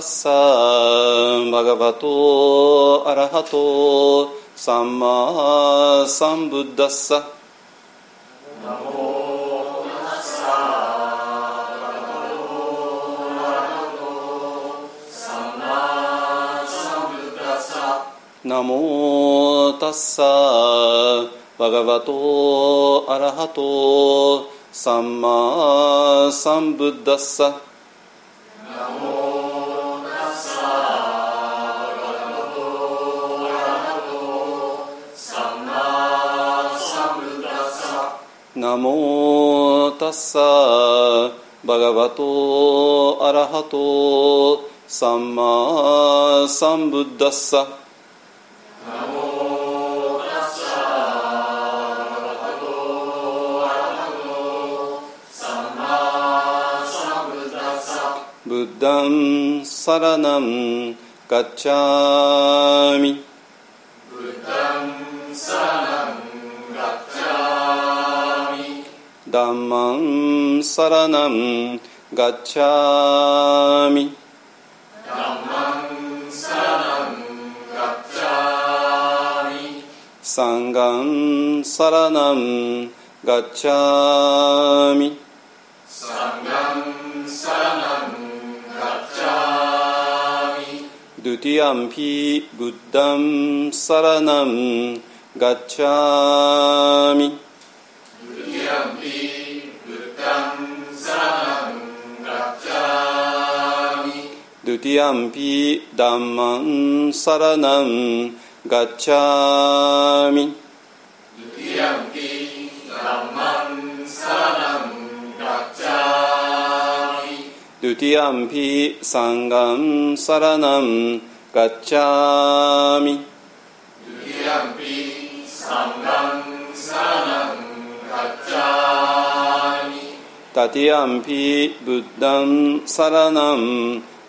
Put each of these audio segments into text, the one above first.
තස්සා භගවතෝ අරහතෝ සම්මා සම්බුද්දස්ස නමෝ නමෝ තස්සා භගවතෝ අරහතෝ සම්මා සම්බුද්දස්සා モタッサバガバトアラハトサンマサンブッダッサブッダンサラナンガッチャミ ධම්මං සරණං ගච්ඡාමි. ධම්මං සරණං ගච්ඡාමි සංඝං සරණං ගච්ඡාමි. සංඝං සරණං ගච්ඡාමි ဒုတိယံ පි බුද්ධං සරණං ගච්ඡාමි. තුතියම්පි ධම්මං සරණං ගච්ඡාමි තුතියම්පි ධම්මං සරණං ගච්ඡාමි ဒုတိယံ පි සංඝං සරණං ගච්ඡාමි ဒုတိယံ පි සංඝං සරණං ගච්ඡාමි තතියම්පි බුද්ධං සරණං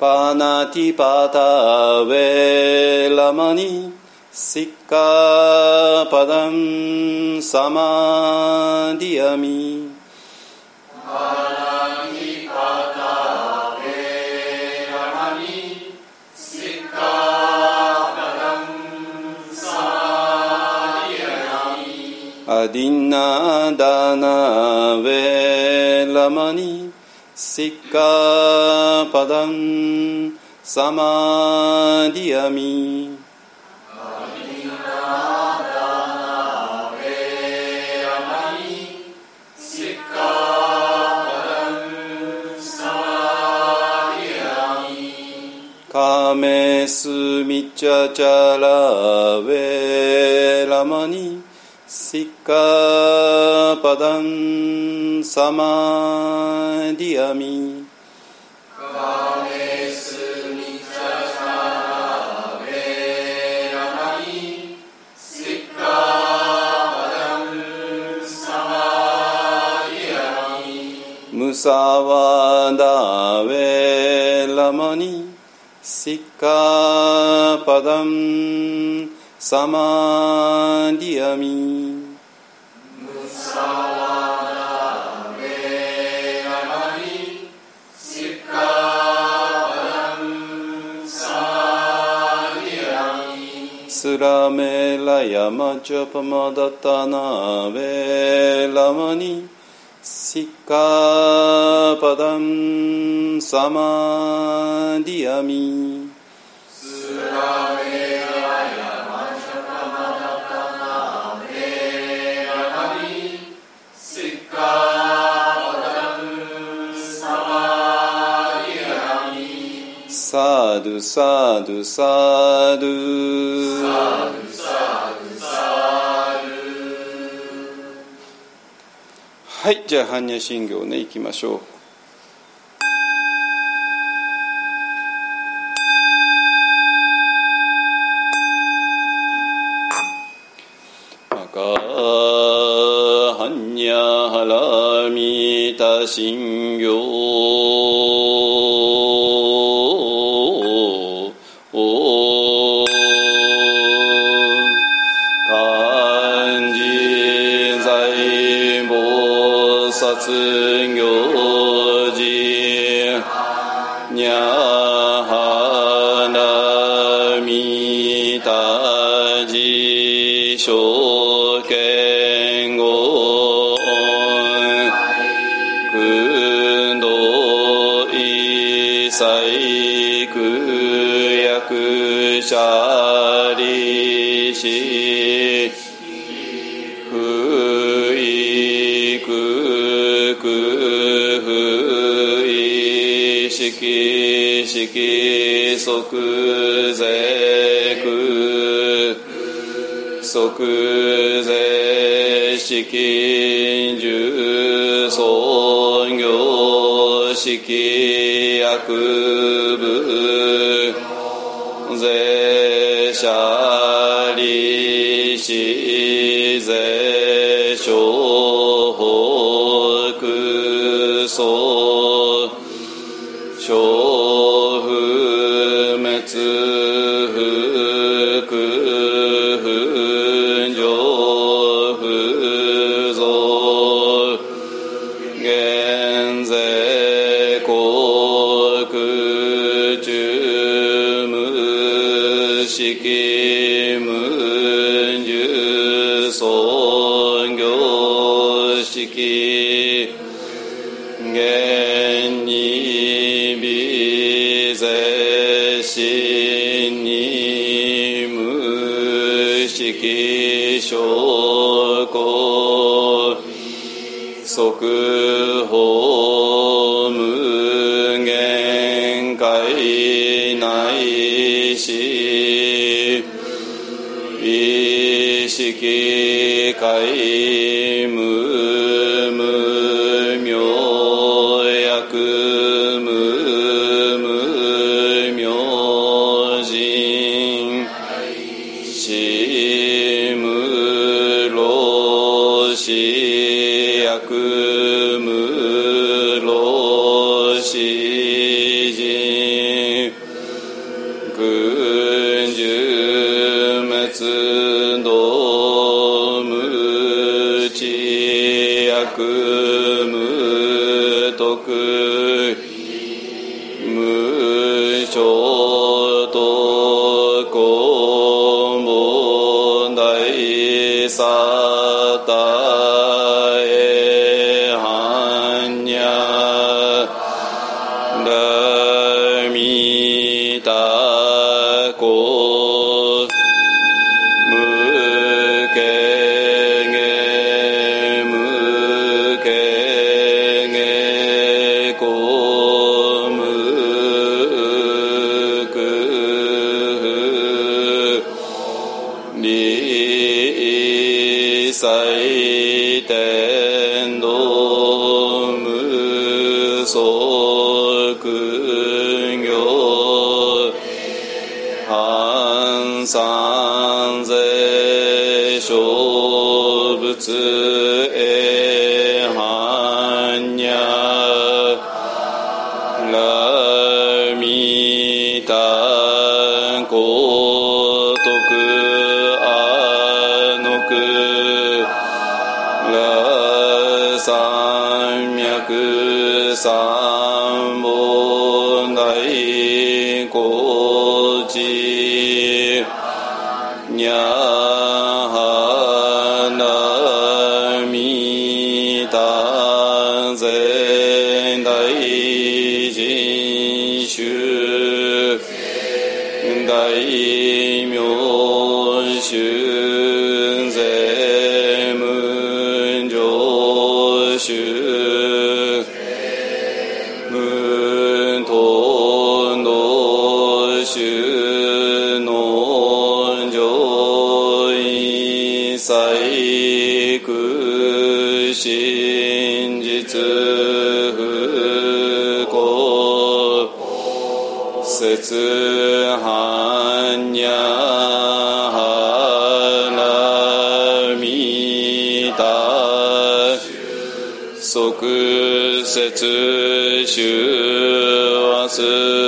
पानातिपाता वेलमणि सिक्कापदं समादियमि dinadana Velamani sikka padam samadhiyami Kame sumichachara velamani සික්ඛාපදං සමාදියාමි කාමේසු මුසාවාදා වේලමනි සික්ඛාපදං සමාදියාමි ラメラヤマジャパマダタナベラマニシッカパダンサマディアミドサドサドサドサドはいじゃあ般若心経ねいきましょう信行発行事にゃはなみたじしょけんごんくんどいさいくやくしゃりし。即税空即税式重創業式薬部税者利子税法無限界内し意識界無限償と公問題 Sa. 節終和す。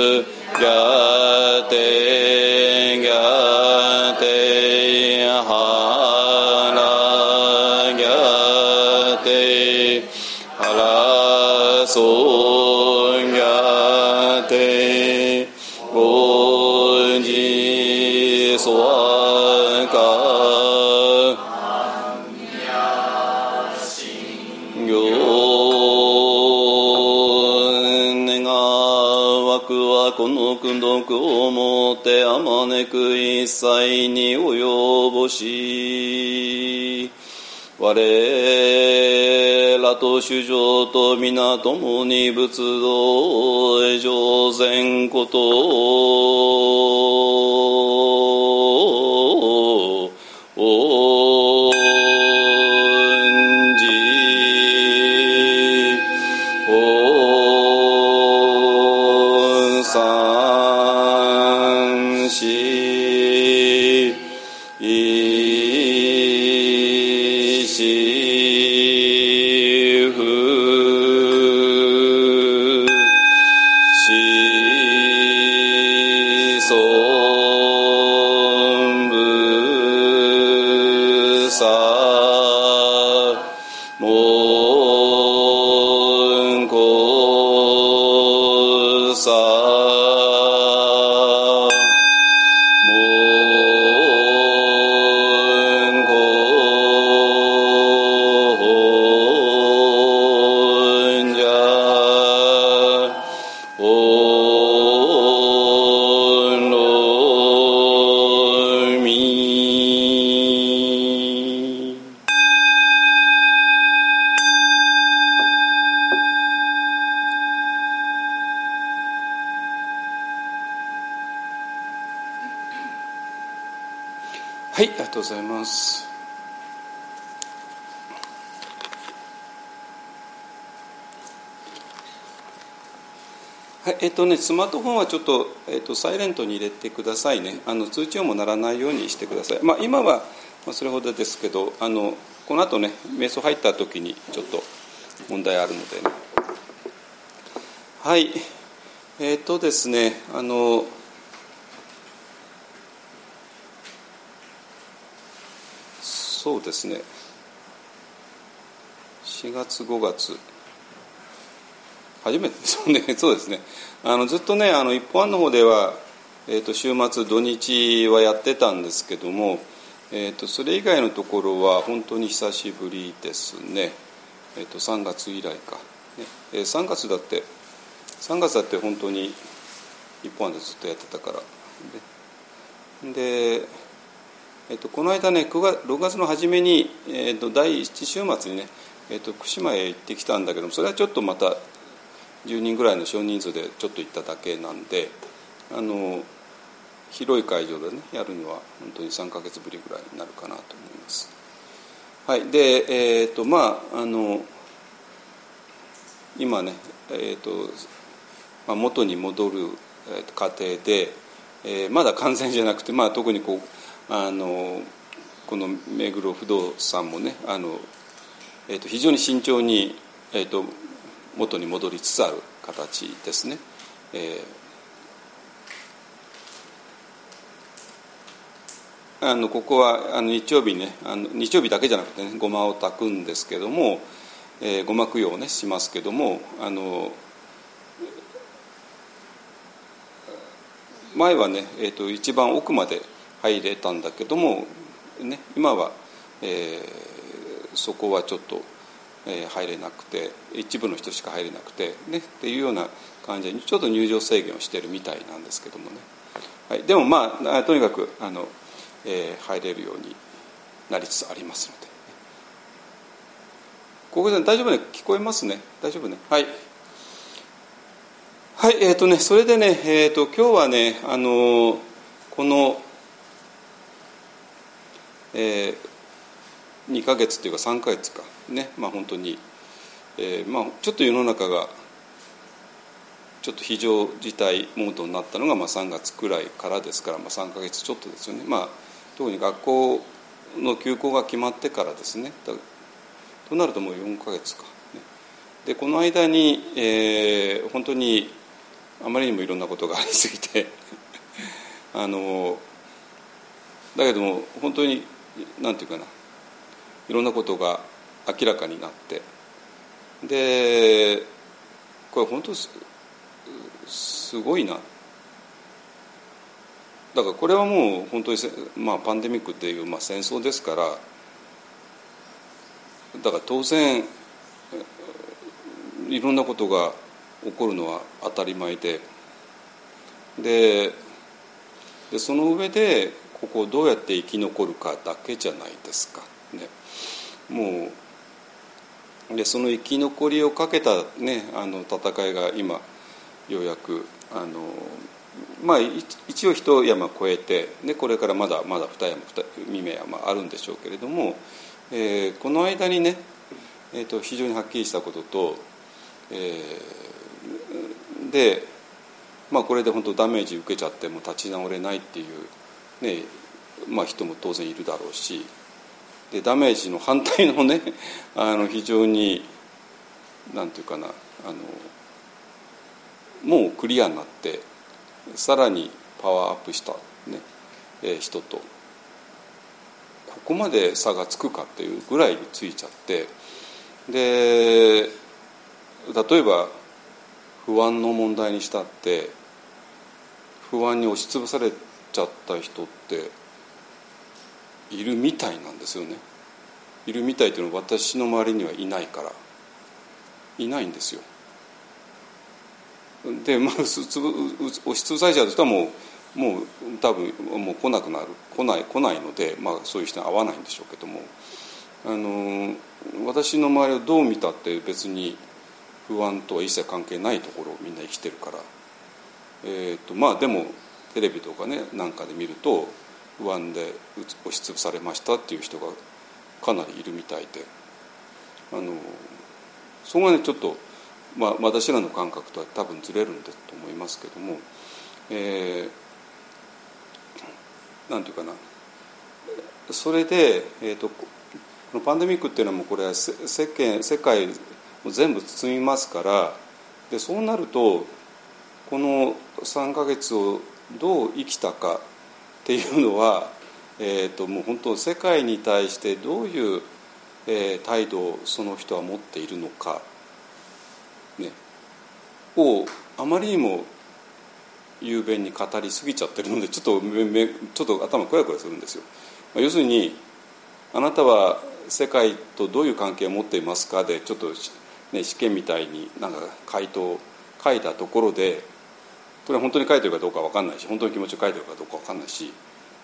一切に及ぼし我らと主上と皆共に仏道へ上善ことスマートフォンはちょっと、えっと、サイレントに入れてくださいね。あの通知音も鳴らないようにしてください。まあ、今は、まあ、それほどですけど、あのこの後ね、瞑想入った時にちょっと問題あるので、ね、はい、えっとですね、あの。そうですね4月5月初めてそう,、ね、そうですねあのずっとねあの一般の方では、えー、と週末土日はやってたんですけども、えー、とそれ以外のところは本当に久しぶりですね、えー、と3月以来か、ね。えー、3月だって3月だって本当に一般でずっとやってたから。ででえっと、この間ね9月6月の初めに、えっと、第1週末にね、えっと、福島へ行ってきたんだけどもそれはちょっとまた10人ぐらいの少人数でちょっと行っただけなんであの広い会場でねやるのは本当に3か月ぶりぐらいになるかなと思います。はい、でえっ、とまああの今ね、えーとまあ、元に戻る過程で、えー、まだ完全じゃなくて、まあ、特にこうあのこの目黒不動産もねあの、えー、と非常に慎重に、えー、と元に戻りつつある形ですね。えー、あのここはあの日曜日ねあの日曜日だけじゃなくてねごまを炊くんですけども、えー、ごま供養をねしますけどもあの前はね、えー、と一番奥まで入れたんだけども、ね、今は、えー、そこはちょっと、えー、入れなくて一部の人しか入れなくて、ね、っていうような感じでちょっと入場制限をしてるみたいなんですけどもね、はい、でもまあとにかくあの、えー、入れるようになりつつありますので。ここで大丈夫ね？聞こえますね？大丈夫ね？はい。はいえーとねそれでね、えーと、今日はねあのこのえー、2ヶ月というか3ヶ月か。ねまあ本当に、えーまあ、ちょっと世の中がちょっと非常事態モードになったのがまあ3月くらいからですから、まあ、3か月ちょっとですよね、まあ、特に学校の休校が決まってからですね。となるともう4か月か、ね、でこの間に、えー、本当にあまりにもいろんなことがありすぎて あのだけども本当になんていうかな。いろんなことが明らかになって。でこれ本当すごいな。だからこれはもう本当に、まあ、パンデミックっていう、まあ、戦争ですからだから当然いろんなことが起こるのは当たり前で。ででその上でここをどうやって生き残るかだけじゃないですか。ね、もうでその生き残りをかけた、ね、あの戦いが今ようやくあのまあ一応一山越えてでこれからまだまだ二山二名山あるんでしょうけれども、えー、この間にね、えーと、非常にはっきりしたことと、えー、で、まあ、これで本当ダメージ受けちゃっても立ち直れないっていう、ねまあ、人も当然いるだろうしでダメージの反対のね あの非常になんていうかなあのもうクリアになってさらにパワーアップした、ねえ人とここまで差がつくかっていうぐらいについちゃってで例えば不安の問題にしたって不安に押しつぶされちゃった人っているみたいなんですよね。いるみたいっていうのは私の周りにはいないから。いないんですよ。で、まあ、押しつぶされちゃう人はもうもう多分もう来なくなる。来ない来ないので、まあ、そういう人に会わないんでしょうけども。あの私の周りをどう見たって別に不安とは一切関係ないところをみんな生きてるから、えーとまあ、でもテレビとかねなんかで見ると不安で押しつぶされましたっていう人がかなりいるみたいであのそこがねちょっと。まあ、私らの感覚とは多分ずれるんだと思いますけども、えー、なんていうかなそれで、えーと、このパンデミックっていうのはもうこれは世間世界全部包みますからでそうなるとこの3か月をどう生きたかっていうのは、えーと、もう本当世界に対してどういう、えー、態度をその人は持っているのかね、をあまりにも雄弁に語りすぎちゃってるのでちょっとめちょっと頭こやこやするんですよ。要するにあなたは世界とどういう関係を持っていますかでちょっと、ね、試験みたいになんか回答を書いたところでこれ本当に書いてるかどうか分かんないし本当に気持ちを書いてるかどうか分かんないし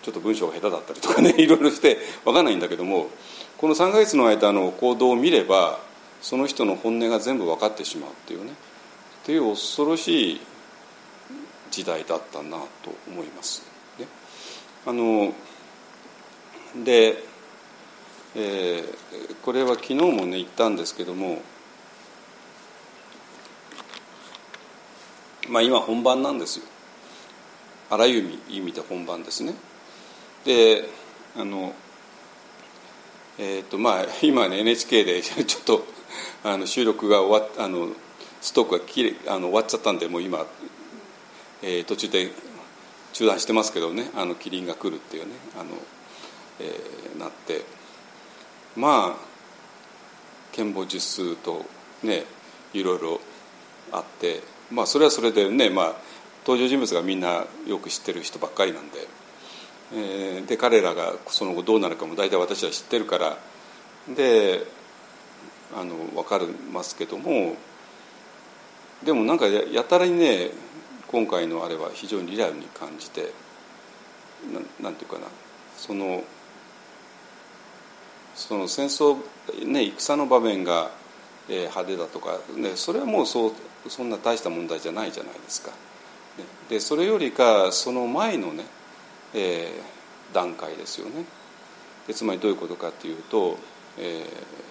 ちょっと文章が下手だったりとかね いろいろして分かんないんだけどもこの3か月の間の行動を見ればその人の本音が全部分かってしまうっていうねっていう恐ろしい時代だったなと思います。ね、あので、えー、これは昨日もね言ったんですけども、まあ、今本番なんですよ。あらゆる意味で本番ですね。であのえーとまあ、今ね NHK でちょっとあの収録が終わっあのストックがきれあの終わっちゃったんでもう今、えー、途中で中断してますけどねあのキリンが来るっていうねあの、えー、なって。まあ剣法術数とねいろいろあって。まあそれはそれでねまあ登場人物がみんなよく知ってる人ばっかりなんで。えー、で彼らがその後どうなるかも大体私は知ってるから。であの分かりますけども。でもなんかやたらにね今回のあれは非常にリアルに感じてななんていうかな。そのその戦争、ね、戦の場面が、えー、派手だとか、ね、それはもうそうそんな大した問題じゃないじゃないですか。でそれよりかその前のね、えー、段階ですよね。でつまりどういうことかっていうと、えー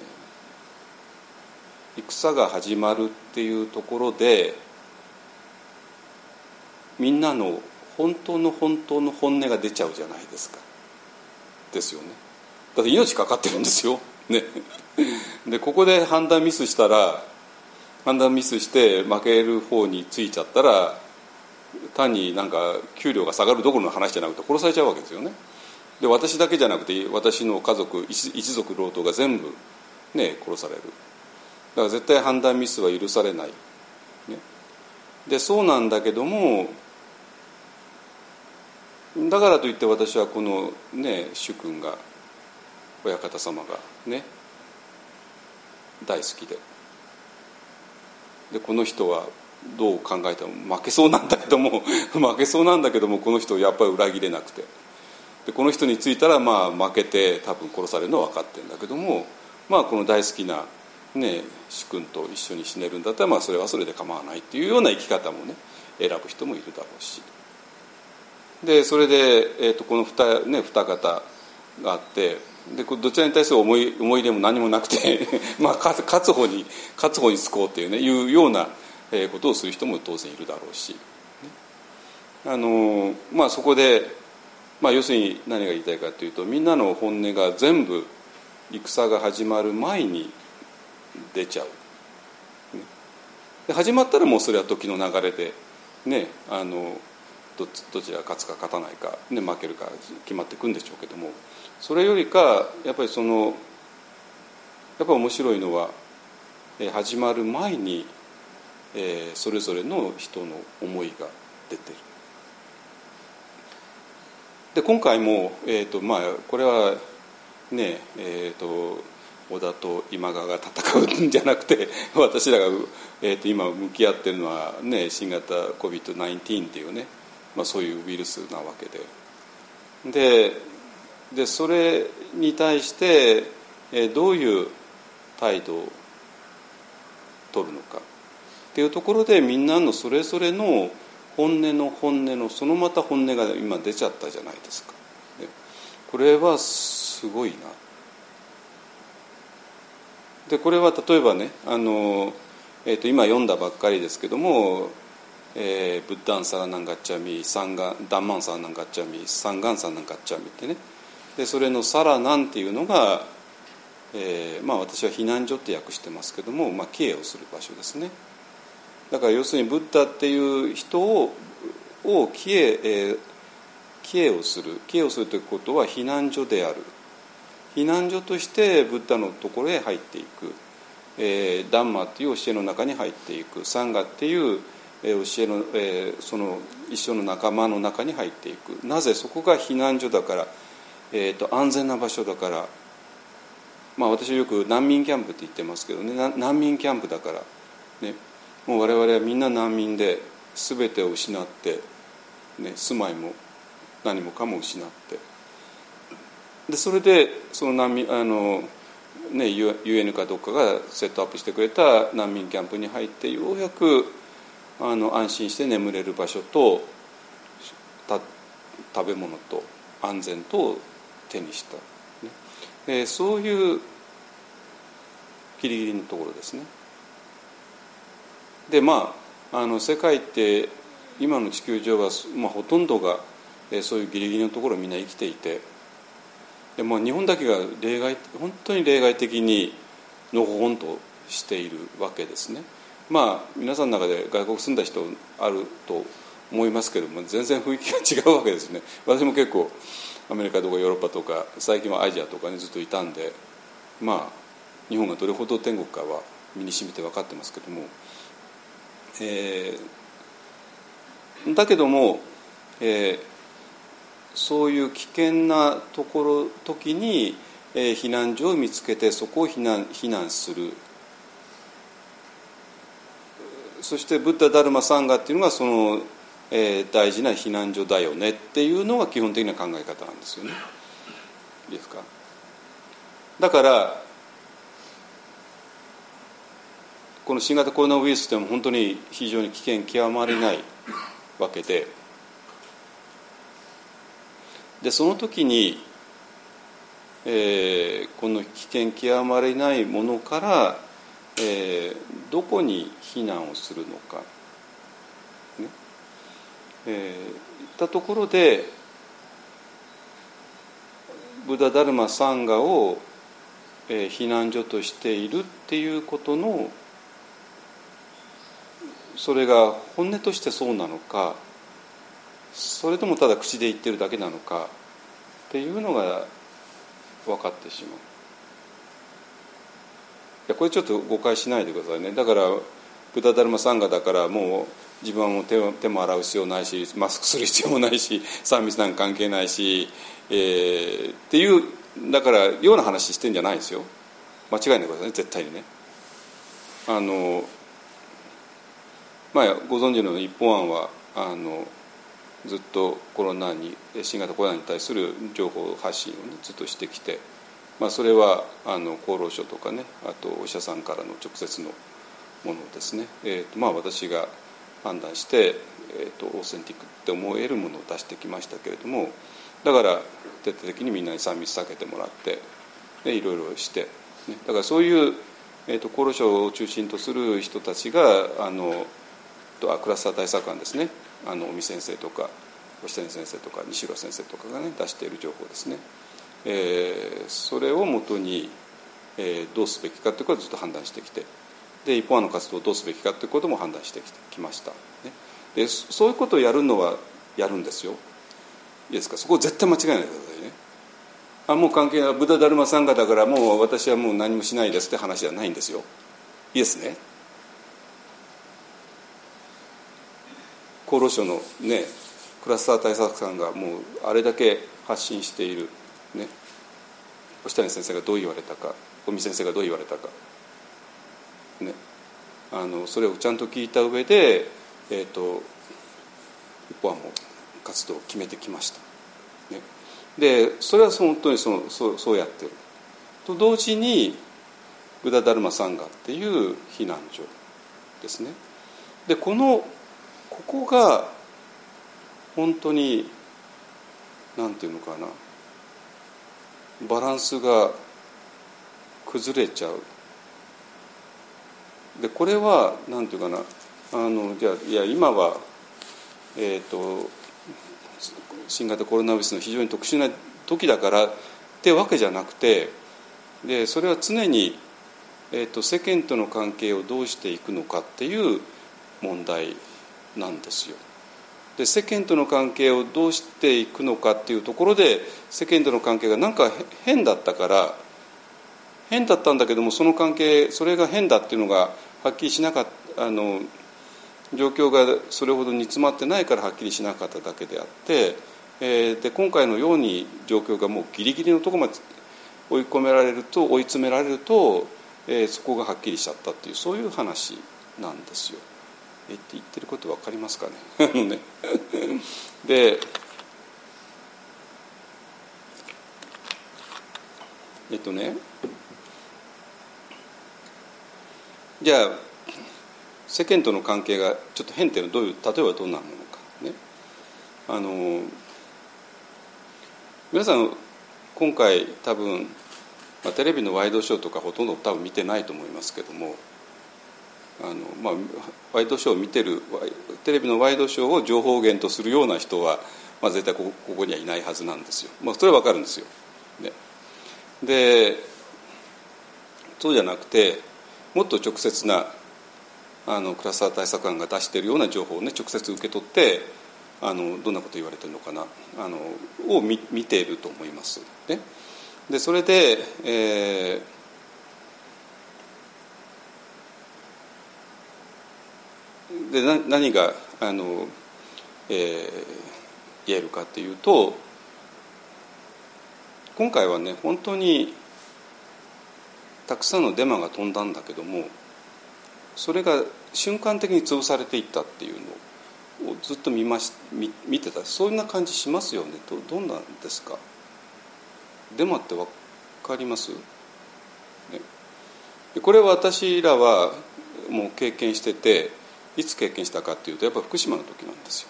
戦が始まるっていうところでみんなの本当の本当の本音が出ちゃうじゃないですかですよねだって命かかってるんですよ、ね、でここで判断ミスしたら判断ミスして負ける方についちゃったら単になんか給料が下がるどころの話じゃなくて殺されちゃうわけですよね。で私だけじゃなくて私の家族一族老頭が全部ね殺される。だから絶対判断ミスは許されない、ね、でそうなんだけどもだからといって私はこのね主君が親方様がね大好きででこの人はどう考えても負けそうなんだけども 負けそうなんだけどもこの人をやっぱり裏切れなくてでこの人についたらまあ負けて多分殺されるのは分かってるんだけどもまあこの大好きなね主君と一緒に死ねるんだったらまあそれはそれで構わないっていうような生き方もね選ぶ人もいるだろうし。でそれで、えーと、この二,、ね、二方があってでどちらに対する思い思い入れも何もなくて まあ勝つ方に勝つ方につこうっていうねいうようなことをする人も当然いるだろうし、あのまあ、そこで、まあ、要するに何が言いたいかというとみんなの本音が全部戦が始まる前に出ちゃう。で始まったらもうそれは時の流れでねあのどどちらが勝つか勝たないか、ね、負けるか決まっていくんでしょうけどもそれよりかやっぱりそのやっぱ面白いのは、始まる前に、それぞれの人の思いが出てる。で今回も、えーとまあ、これはねえーと、織田と今川が戦うんじゃなくて 私らが、えーと、と今向き合ってるのは、ね、新型 COVID-19 っていうねまあ、そういうウイルスなわけでででそれに対して、どういう態度を取るのかっていうところでみんなのそれぞれの本音の本音のそのまた本音が今出ちゃったじゃないですか。これはすごいな。でこれは例えばねあの、えー、と今読んだばっかりですけどもえー、ブッダンサラナンガッチャミサンガダンマンサラナンガッチャミサンガンサラナンガッチャミってねでそれのサラナンっていうのが、えーまあ、私は避難所って訳してますけども、まあ、帰依をする場所ですね。だから要するにブッダっていう人をを帰依、えー、帰依をする。帰依をするということは避難所である。避難所としてブッダのところへ入っていく、えー、ダンマっていう教えの中に入っていく。サンガっていう教えの、えー、その一緒の仲間の中に入っていく。なぜそこが避難所だから、えーと、安全な場所だから。まあ私よく難民キャンプって言ってますけどね。難民キャンプだから、ね、もう我々はみんな難民で全てを失って、ね、住まいも何もかも失って。でそれでその難民あのね、UN かどっかがセットアップしてくれた難民キャンプに入ってようやくあの安心して眠れる場所と食べ物と安全と手にした、ねえー、そういうギリギリのところですね。でまああの世界って今の地球上は、まあ、ほとんどが、えー、そういうギリギリのところをみんな生きていてで、まあ、日本だけが例外本当に例外的にのほほんとしているわけですね。まあ皆さんの中で外国住んだ人あると思いますけども全然雰囲気が違うわけですね私も結構アメリカとかヨーロッパとか最近はアジアとかにずっといたんでまあ日本がどれほど天国かは身にしみて分かってますけども、えー、だけども、えー、そういう危険なところ時に、えー、避難所を見つけてそこを避難避難する。そしてブッダ・ダルマ・サンガっていうのがその、えー、大事な避難所だよねっていうのが基本的な考え方なんですよね。いいですか？だからこの新型コロナウイルスでも本当に非常に危険極まりないわけででその時に、えー、この危険極まりないものからえー、どこに避難をするのか、えー、いったところでブダ・ダルマ・サンガを、えー、避難所としているっていうことのそれが本音としてそうなのかそれともただ口で言ってるだけなのかっていうのが分かってしまう。いやこれちょっと誤解しないでくださいねだからブダダルマサンガだからもう自分はもう手手も洗う必要ないしマスクする必要もないし3密なんか関係ないし、えー、っていうだからような話してんじゃないですよ。間違いないでくださいね絶対にね。あのまあご存知のように一本案はあのずっとコロナに新型コロナに対する情報発信を、ね、ずっとしてきて、まあ、それはあの厚労省とかねあとお医者さんからの直接のものですね、えーとまあ、私が判断して、えーと、オーセンティックって思えるものを出してきましたけれどもだから徹底的にみんなに3密避けてもらってでいろいろして、ね、だからそういう、えーと、厚労省を中心とする人たちがあのとクラスター対策官ですね。あの尾身先生とか星谷先生とか西浦先生とかがね出している情報ですね、えー、それをもとに、えー、どうすべきかということをずっと判断してきてで一方の活動をどうすべきかということも判断してきました、ね、でそういうことをやるのはやるんですよ。いいですか？そこを絶対間違えないでくださいね。あもう関係ない。ブダ・ダルマサンガだからもう私はもう何もしないですって話じゃないんですよ。いいですね。厚労省のねクラスター対策官がもうあれだけ発信している。ね。星谷先生がどう言われたか尾身先生がどう言われたか。ねあのそれをちゃんと聞いた上でえ、ー、と一方はもう活動を決めてきました、ね、でそれは本当にそのそうそうやってる。と同時にブダ・ダルマ・サンガっていう避難所ですね。でこのここが本当に何て言うのかな。バランスが崩れちゃう。でこれは何て言うかなあのじゃいや今はえっ、ー、と新型コロナウイルスの非常に特殊な時だからってわけじゃなくてでそれは常に、えーと世間との関係をどうしていくのかっていう問題なんですよ。で世間との関係をどうしていくのかっていうところで世間との関係がなんか変だったから変だったんだけどもその関係それが変だっていうのがっきりしなかったあの状況がそれほど煮詰まってないからはっきりしなかっただけであって、えー、で今回のように状況がもうギリギリのとこまで追い込められると追い詰められると、えー、そこがはっきりしちゃったっていうそういう話なんですよ。えって言ってること分かりますかね？ね でえっとねじゃあ世間との関係がちょっと変っていうのはどういう例えばどんなものかね。あの皆さん今回多分、まあ、テレビのワイドショーとかほとんど多分見てないと思いますけどもあの、まあ、ワイドショーを見てるテレビのワイドショーを情報源とするような人は、まあ、絶対こここにはいないはずなんですよ、まあ、それは分かるんですよ。ね、でそうじゃなくてもっと直接なあのクラスター対策官が出しているような情報をね直接受け取ってあのどんなこと言われてるのかなあのを見見ていると思います。ね、でそれで、えーで何があの、えー、言えるかっていうと今回はね本当にたくさんのデマが飛んだんだけどもそれが瞬間的に潰されていったっていうのをずっと見まし見見てた。そんな感じしますよね。どどんなんですか？デマって分かります、ね、これは私らはもう経験してていつ経験したかっていうとやっぱ福島の時なんですよ。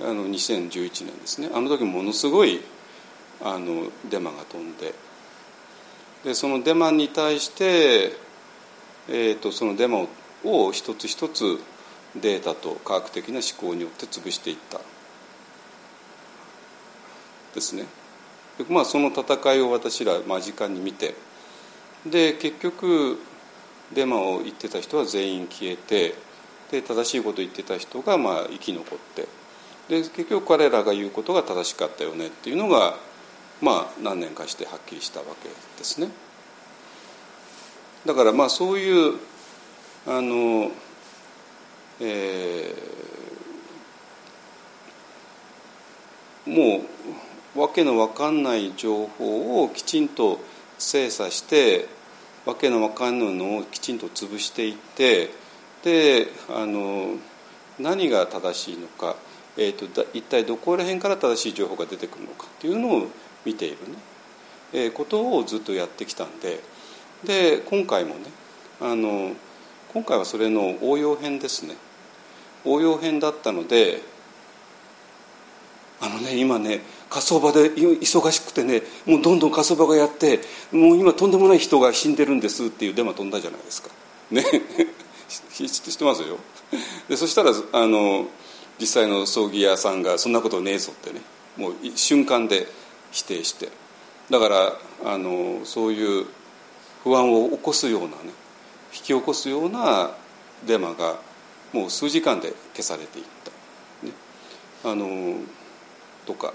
あの2011年ですね。あの時ものすごいあのデマが飛んででそのデマに対して、えーと、そのデマを一つ一つデータと科学的な思考によって潰していったですねで。まあ、その戦いを私ら間近に見てで結局デマを言ってた人は全員消えてで正しいことを言ってた人がまあ生き残ってで結局彼らが言うことが正しかったよねっていうのがまあ何年かしてはっきりしたわけですね。だからまあそういうあの、えー、もうわけのわかんない情報をきちんと精査してわけのわかんないのをきちんと潰していってであの何が正しいのか、えーと、一体どこら辺から正しい情報が出てくるのかっていうのを見ているね、えー、ことをずっとやってきたんでで今回もねあの今回はそれの応用編ですね。応用編だったのであのね今ね火葬場で忙しくてねもうどんどん火葬場がやってもう今とんでもない人が死んでるんですっていうデマ飛んだじゃないですか。ね。知ってますよ。でそしたらあの実際の葬儀屋さんがそんなことねえぞってねもう瞬間で否定して。だからあのそういう不安を起こすようなね引き起こすようなデマがもう数時間で消されていった、ね、あのとか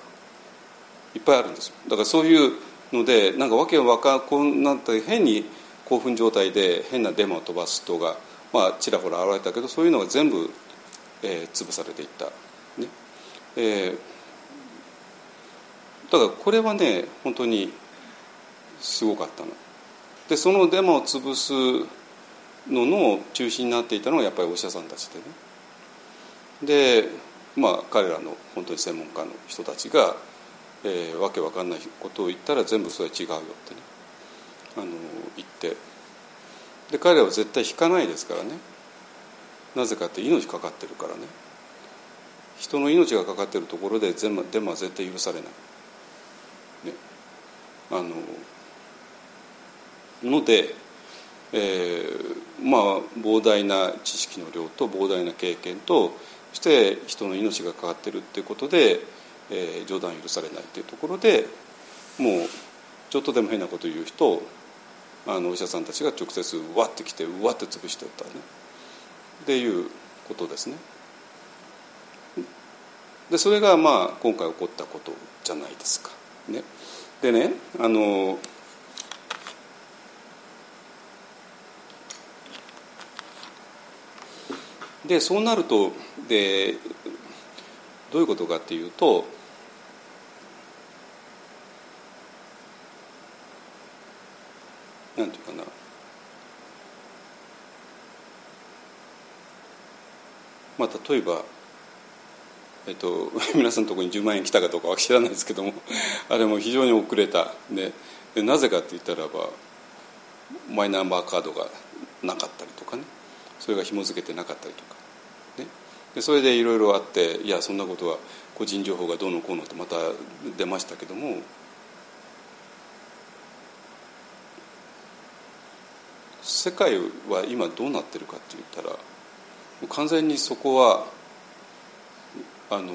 いっぱいあるんですだからそういうのでなんかわけわかこうなって変に興奮状態で変なデマを飛ばす人が、まあ、ちらほら現れたけどそういうのが全部、えー、潰されていった。ね。えー、だからこれはね本当にすごかったの。でそのデマを潰すのの中心になっていたのはやっぱりお医者さんたちでね。でまあ彼らの本当に専門家の人たちが、えー、わけわかんないことを言ったら全部それは違うよってねあの言ってで彼らは絶対引かないですからねなぜかって命かかってるからね人の命がかかってるところでデマは絶対許されない。あのので、えー、まあ膨大な知識の量と膨大な経験とそして人の命がかかってるっていうことで、えー、冗談許されないっていうところでもうちょっとでも変なこと言う人あのお医者さんたちが直接うわってきてうわって潰してったねっていうことですね。でそれがまあ今回起こったことじゃないですか。ね、でねあのでそうなるとでどういうことかっていうとなんていうかな。まあ例えばえっと、皆さんのところに10万円来たかどうかは知らないですけども あれも非常に遅れた、ね、でなぜかって言ったらばマイナンバーカードがなかったりとかね。それが紐付けてなかったりとか。でそれでいろいろあっていやそんなことは個人情報がどうのこうのってまた出ましたけども世界は今どうなってるかって言ったら完全にそこはあの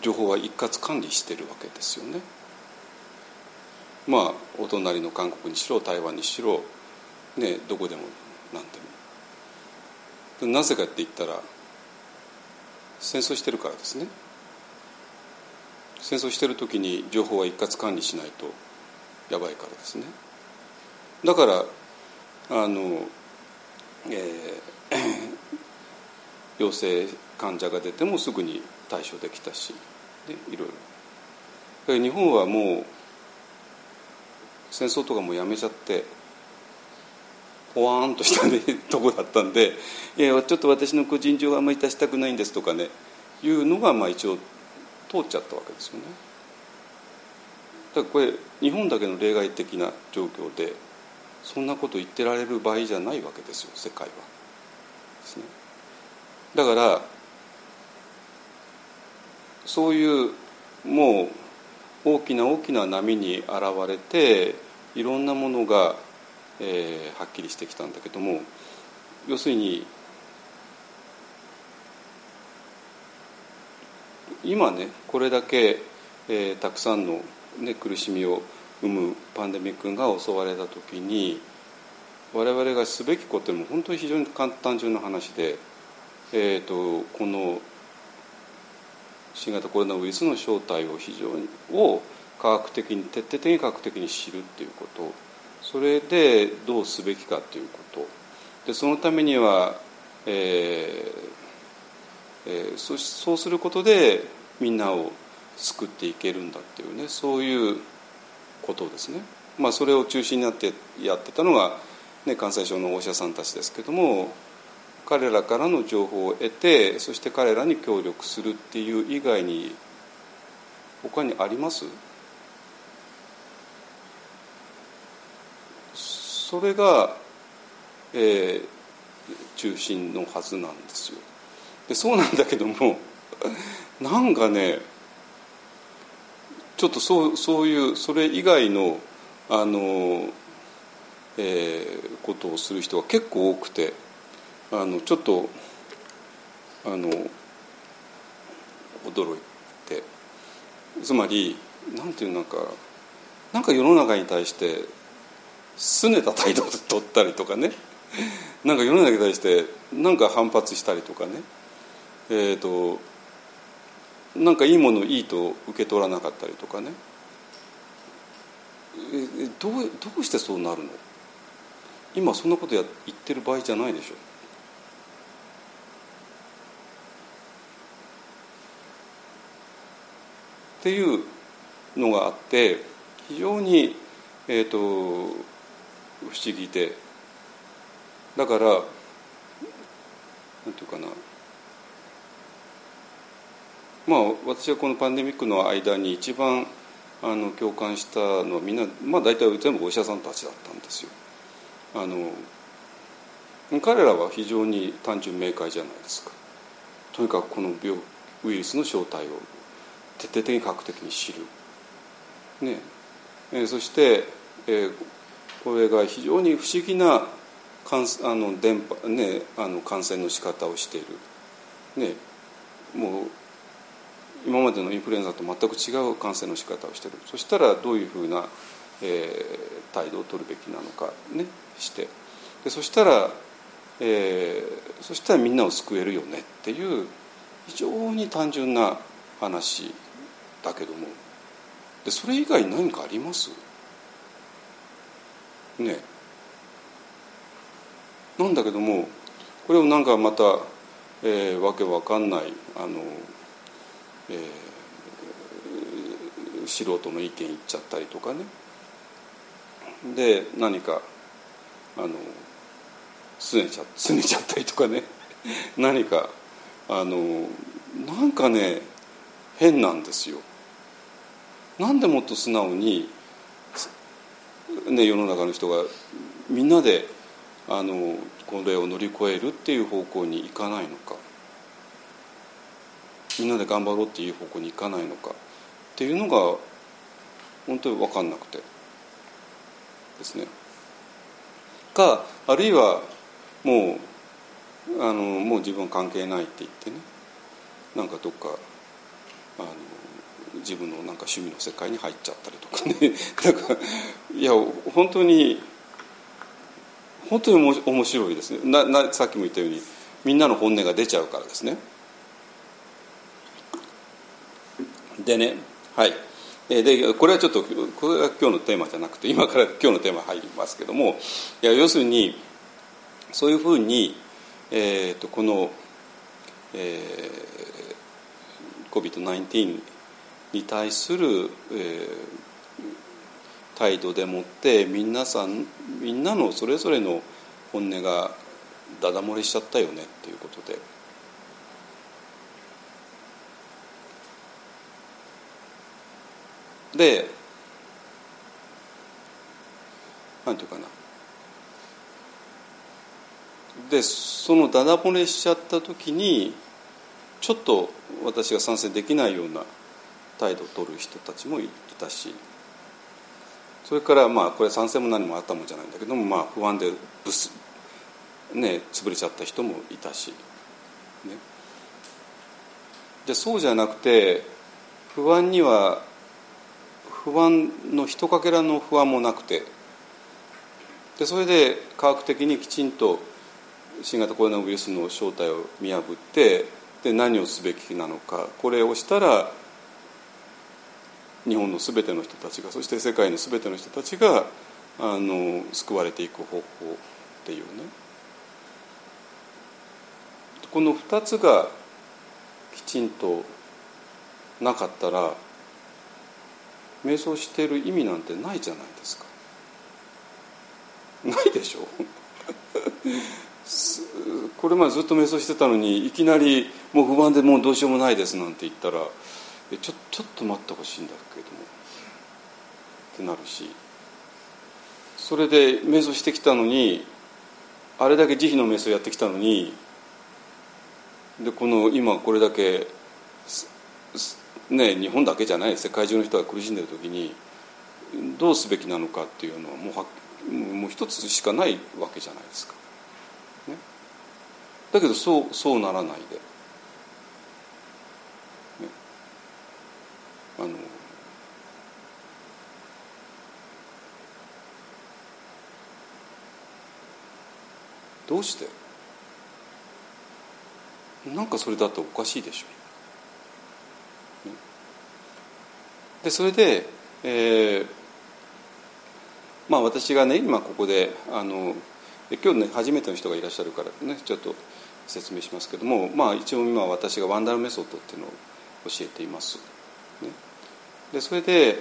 情報は一括管理してるわけですよね。まあお隣の韓国にしろ台湾にしろね、どこでも何でも。なぜかって言ったら戦争してるからですね。戦争してる時に情報は一括管理しないとやばいからですね。だからあの、えー、陽性患者が出てもすぐに対処できたし、ね、いろいろ日本はもう戦争とかもやめちゃってほわーんとした、ね、とこだったんで「いやちょっと私の個人情報あんまり出したくないんです」とかねいうのがまあ一応通っちゃったわけですよね。だからこれ日本だけの例外的な状況でそんなこと言ってられる場合じゃないわけですよ世界は。ですね、だからそういうもう大きな大きな波に現れていろんなものが、えー、はっきりしてきたんだけども要するに今ねこれだけ、えー、たくさんの、ね、苦しみを生むパンデミックが襲われた時に我々がすべきことも本当に非常に簡単純な話で、えーと、この新型コロナウイルスの正体を非常にを科学的に徹底的に科学的に知るっていうこと。それでどうすべきかということ。でそのためには、えーえー、そそうすることでみんなを救っていけるんだっていうね。そういうことですね。まあ、それを中心になってやってたのが、ね、感染症のお医者さんたちですけども彼らからの情報を得てそして彼らに協力するっていう以外に他にあります？それが、えー、中心のはずなんですよ。でそうなんだけどもなんかねちょっとそうそういうそれ以外のあの、えー、ことをする人が結構多くてあのちょっとあの驚いてつまりなんていうなんかなんか世の中に対して拗ねた態度を取ったりとかねなんか世の中に対してなんか反発したりとかねえっ、ー、となんかいいものをいいと受け取らなかったりとかね。どうどうしてそうなるの？今そんなことや言ってる場合じゃないでしょ。っていうのがあって非常に、えーと、不思議で。だからなんていうかな。まあ私はこのパンデミックの間に一番あの共感したのはみんな、まあ、大体全部お医者さんたちだったんですよ。あの彼らは非常に単純明快じゃないですか。とにかくこの病ウイルスの正体を徹底的に科学的に知る。ねえー、そして、えー、これが非常に不思議な感あの電波、ね、あの感染の仕方をしている。ね、もう今までのインフルエンザと全く違う感染の仕方をしてる。そしたらどういうふうな、えー、態度を取るべきなのかねして。でそしたら、えー、そしたらみんなを救えるよねっていう非常に単純な話だけども。でそれ以外に何かあります？ね。なんだけどもこれをなんかまた、えー、わけわかんないあのえー、素人の意見言っちゃったりとかねで何かあのすねちゃすねちゃったりとかね 何かあのなんかね変なんですよ。なんでもっと素直に、ね、世の中の人がみんなであのこれを乗り越えるっていう方向にいかないのか。みんなで頑張ろうっていう方向に行かないのかっていうのが本当に分かんなくてですね。かあるいはもうあのもう自分は関係ないって言ってねなんかどっかあの自分のなんか趣味の世界に入っちゃったりとかね だかいや本当に本当に面白いですねななさっきも言ったようにみんなの本音が出ちゃうからですね。でねはいでこれはちょっとこれが今日のテーマじゃなくて今から今日のテーマ入りますけどもいや要するにそういうふうに、えーと、この、えー、COVID-19 に対する、えー、態度でもって皆さんみんなのそれぞれの本音がだだ漏れしちゃったよねっていうことで。でなんていうかな。でそのダダ漏れしちゃった時にちょっと私が参戦できないような態度を取る人たちもいたしそれからまあこれ賛成も何もあったもんじゃないんだけども、まあ、不安でブス、ね、潰れちゃった人もいたし、ね、でそうじゃなくて不安には不安のひとかけらの不安もなくて。でそれで科学的にきちんと新型コロナウイルスの正体を見破ってで何をすべきなのかこれをしたら日本のすべての人たちがそして世界のすべての人たちがあの救われていく方法っていうね。この2つがきちんとなかったら瞑想してる意味なんてないじゃないですか。ないでしょ？これまでずっと瞑想してたのにいきなりもう不安でもうどうしようもないですなんて言ったらえちょちょっと待ってほしいんだけども。ってなるし。それで瞑想してきたのにあれだけ慈悲の瞑想やってきたのにでこの今これだけね日本だけじゃない世界中の人が苦しんでる時にどうすべきなのかっていうのはもうはもう一つしかないわけじゃないですか。ね、だけどそうそうならないで。ねあのどうして？なんかそれだとおかしいでしょう。でそれで、えー、まあ私がね今ここであの今日ね初めての人がいらっしゃるからねちょっと説明しますけどもまあ一応今私がワンダルメソッドっていうのを教えています。ね、でそれで、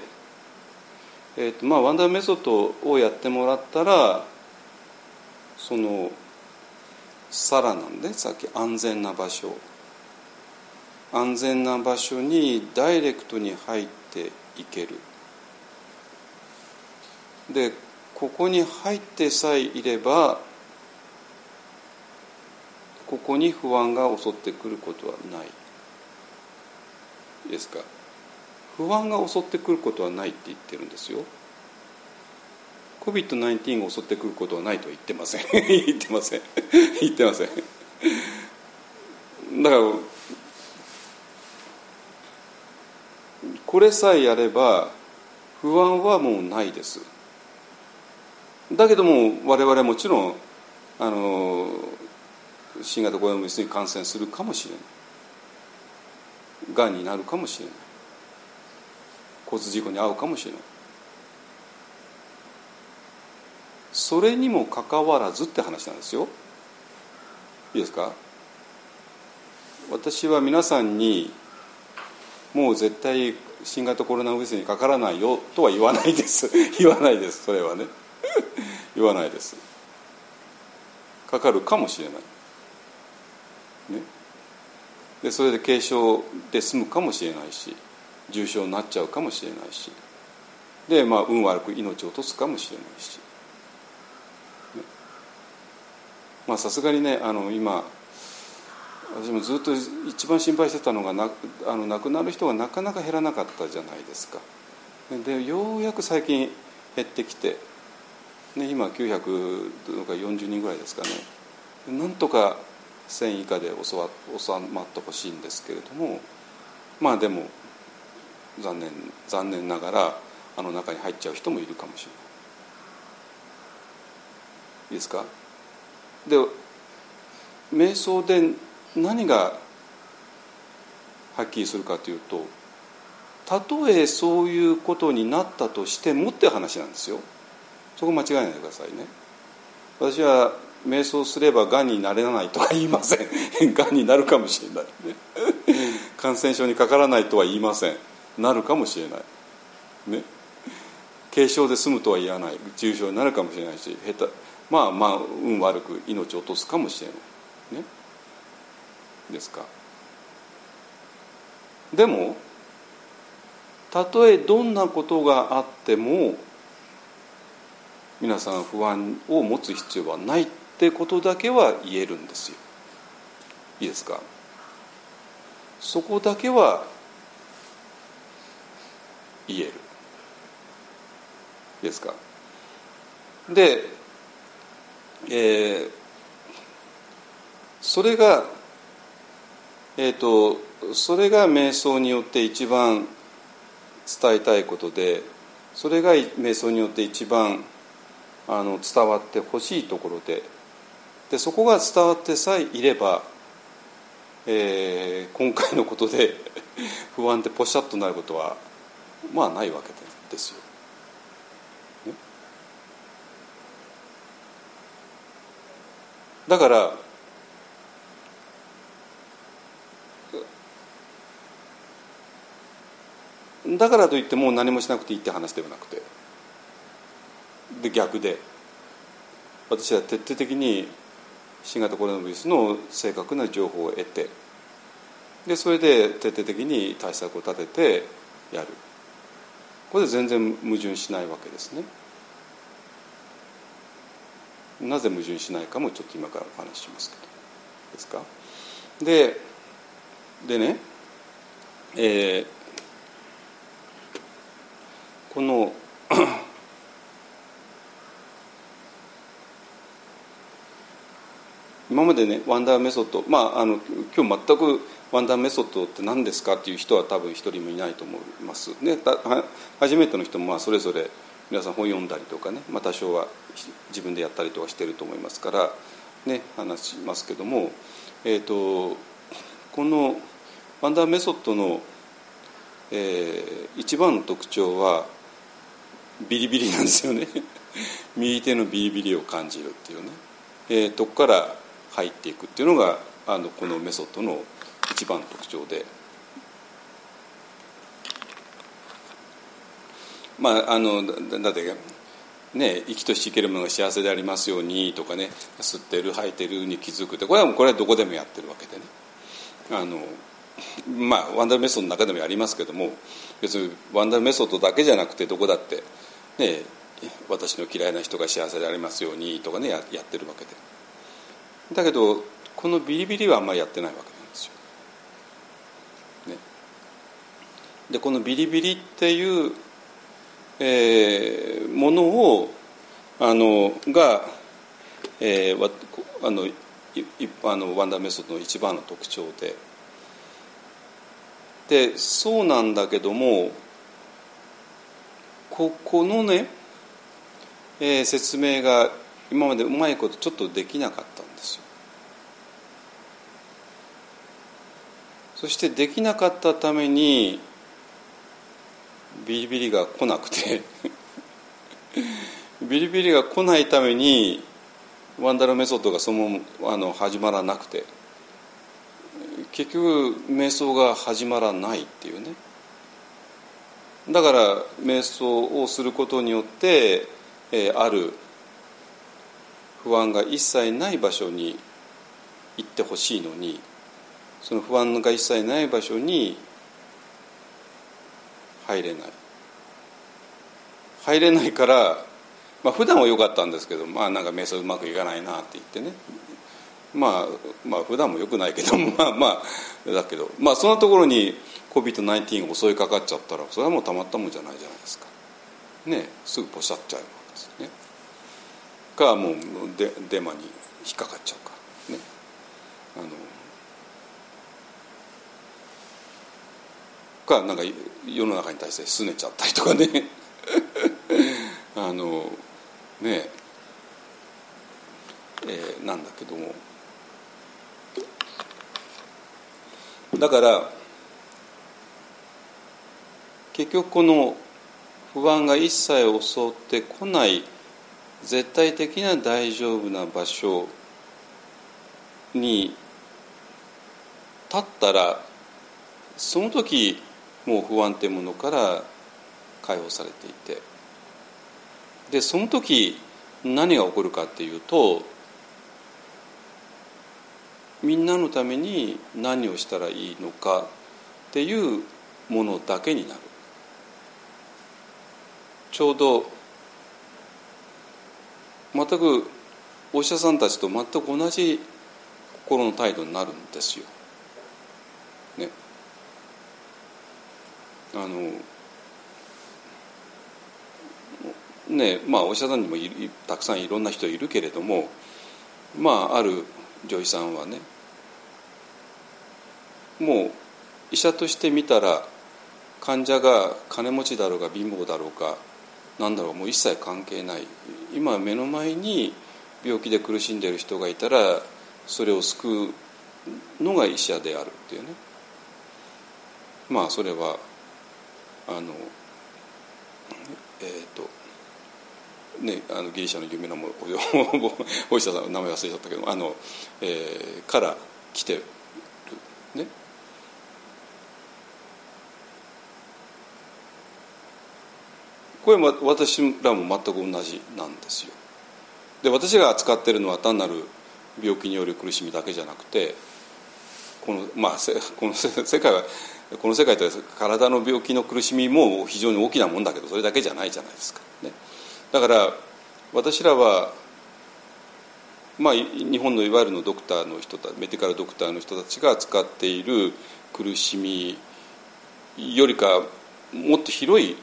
えーとまあ、ワンダーメソッドをやってもらったらそのさらなんでさっき安全な場所安全な場所にダイレクトに入ってていける。でここに入ってさえいればここに不安が襲ってくることはない。ですか？不安が襲ってくることはないって言ってるんですよ。COVID-19 が襲ってくることはないとは言ってません。言ってません。言ってません。だからこれさえやれば不安はもうないです。だけども我々はもちろんあの新型コロナウイルスに感染するかもしれない。がんになるかもしれない。交通事故に遭うかもしれない。それにもかかわらずって話なんですよ。いいですか？私は皆さんにもう絶対新型コロナウイルスにかからないよとは言わないです。言わないです。それはね。言わないです。かかるかもしれない。ね。でそれで軽症で済むかもしれないし重症になっちゃうかもしれないしで、まあ、運悪く命を落とすかもしれないし、ね、まあさすがにねあの今私もずっと一番心配してたのがなあの亡くなる人がなかなか減らなかったじゃないですか。でようやく最近減ってきて、ね、今900とか40人ぐらいですかね。なんとか1000以下で収まってほしいんですけれどもまあでも残念残念ながらあの中に入っちゃう人もいるかもしれない。いいですか？で瞑想で何がはっきりするかというとたとえそういうことになったとしてもって話なんですよ。そこ間違えないでくださいね。私は瞑想すればがんになれないとは言いません。がんになるかもしれない。ね 感染症にかからないとは言いません。なるかもしれない。ね。軽症で済むとは言わない。重症になるかもしれないし下手まあまあ運悪く命を落とすかもしれない。ですか？でもたとえどんなことがあっても皆さん不安を持つ必要はないってことだけは言えるんですよ。いいですか？そこだけは言える。ですか？で、えー、それがえ、ー、とそれが瞑想によって一番伝えたいことでそれが瞑想によって一番あの伝わってほしいところででそこが伝わってさえいれば、えー、今回のことで 不安でポシャッとなることはまあないわけですよ。だからだからといってもう何もしなくていいって話ではなくて。で逆で。私は徹底的に新型コロナウイルスの正確な情報を得て。でそれで徹底的に対策を立ててやる。これで全然矛盾しないわけですね。なぜ矛盾しないかもちょっと今からお話ししますけど。ですか？ででねえー、この 今までねワンダーメソッドまああの今日全くワンダーメソッドって何ですかっていう人は多分一人もいないと思います。ね初めての人もまあそれぞれ皆さん本読んだりとかね、まあ、多少は自分でやったりとかしてると思いますからね話しますけどもえっ、ー、とこのワンダーメソッドの、えー、一番の特徴はビリビリなんですよね。右手のビリビリを感じるっていうね、えー、とこから入っていくっていうのがあのこのメソッドの一番の特徴で。まああのだってね生きとし生けるものが幸せでありますようにとかね吸ってる吐いてるに気づくってこれはこれはどこでもやってるわけでね。あのまあワンダーメソッドの中でもやりますけども別にワンダーメソッドだけじゃなくてどこだってね私の嫌いな人が幸せでありますようにとかねややってるわけで。だけどこのビリビリはあんまりやってないわけなんですよ。ね、でこのビリビリっていう、えー、ものをあのが、えー、あの一般のワンダーメソッドの一番の特徴で。でそうなんだけどもここのね、えー、説明が今までうまいことちょっとできなかったんですよ。そしてできなかったためにビリビリが来なくて ビリビリが来ないためにワンダラメソッドがそのあの始まらなくて結局瞑想が始まらないっていうねだから瞑想をすることによって、えー、ある不安が一切ない場所に行ってほしいのにその不安が一切ない場所に入れない。入れないからまあ普段は良かったんですけどまあなんか瞑想うまくいかないなって言ってね。まあまあ普段もよくないけど まあまあだけどまあそんなところに COVID-19 が襲いかかっちゃったらそれはもうたまったもんじゃないじゃないですか。ねすぐポシャっちゃうわけですね。かもうデデマに引っかかっちゃうか。ね。あのかなんか世の中に対して拗ねちゃったりとかね。あのねえー、なんだけども。だから結局この不安が一切襲ってこない絶対的な大丈夫な場所に立ったらその時もう不安ってものから解放されていて。でその時何が起こるかっていうとみんなのために何をしたらいいのかっていうものだけになるちょうど全くお医者さんたちと全く同じ心の態度になるんですよ。ね。あのねまあお医者さんにもたくさんいろんな人いるけれどもまあある女医さんはねもう医者として見たら患者が金持ちだろうが貧乏だろうかなんだろうもう一切関係ない。今目の前に病気で苦しんでいる人がいたらそれを救うのが医者であるっていうね。まあそれはあのえっ、ー、とね、あのギリシャの有名なもお医者さん名前忘れちゃったけどあの、えー、から来てるね。これは私らも全く同じなんですよ。で私が扱ってるのは単なる病気による苦しみだけじゃなくてこの,、まあ、この世界はこの世界と体の病気の苦しみも非常に大きなもんだけどそれだけじゃないじゃないですか、ね、だから私らは、まあ、日本のいわゆるのドクターの人たちメディカルドクターの人たちが扱っている苦しみよりかもっと広い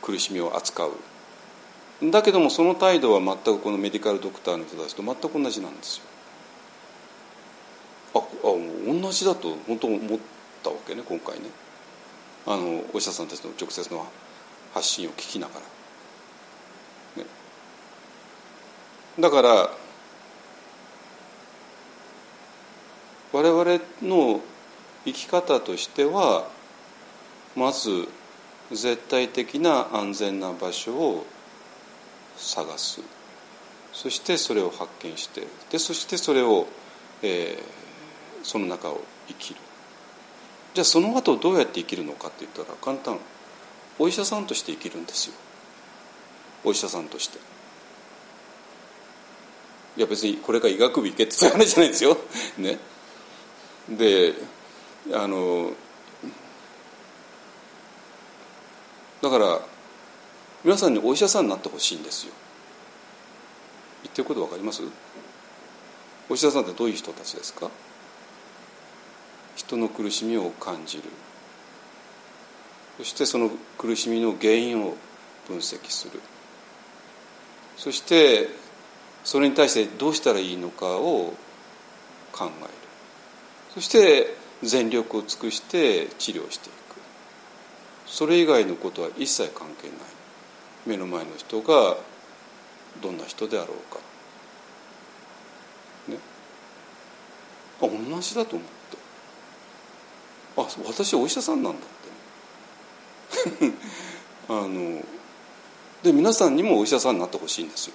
苦しみを扱うだけどもその態度は全くこのメディカルドクターの人たちと全く同じなんですよ。ああ同じだと本当思ったわけね今回ねあのお医者さんたちの直接の発信を聞きながら。ね、だから我々の生き方としてはまず絶対的な安全な場所を探す。そしてそれを発見してでそしてそれを、えー、その中を生きる。じゃあその後どうやって生きるのかって言ったら簡単。お医者さんとして生きるんですよ。お医者さんとして。いや別にこれが医学部行けってそういう話じゃないですよ。ね。であのだから皆さんにお医者さんになってほしいんですよ。言ってること分かります？お医者さんってどういう人たちですか？人の苦しみを感じる。そしてその苦しみの原因を分析する。そしてそれに対してどうしたらいいのかを考える。そして全力を尽くして治療していく。それ以外のことは一切関係ない。目の前の人がどんな人であろうか。ね。あ同じだと思ってあ私お医者さんなんだって あので皆さんにもお医者さんになってほしいんですよ。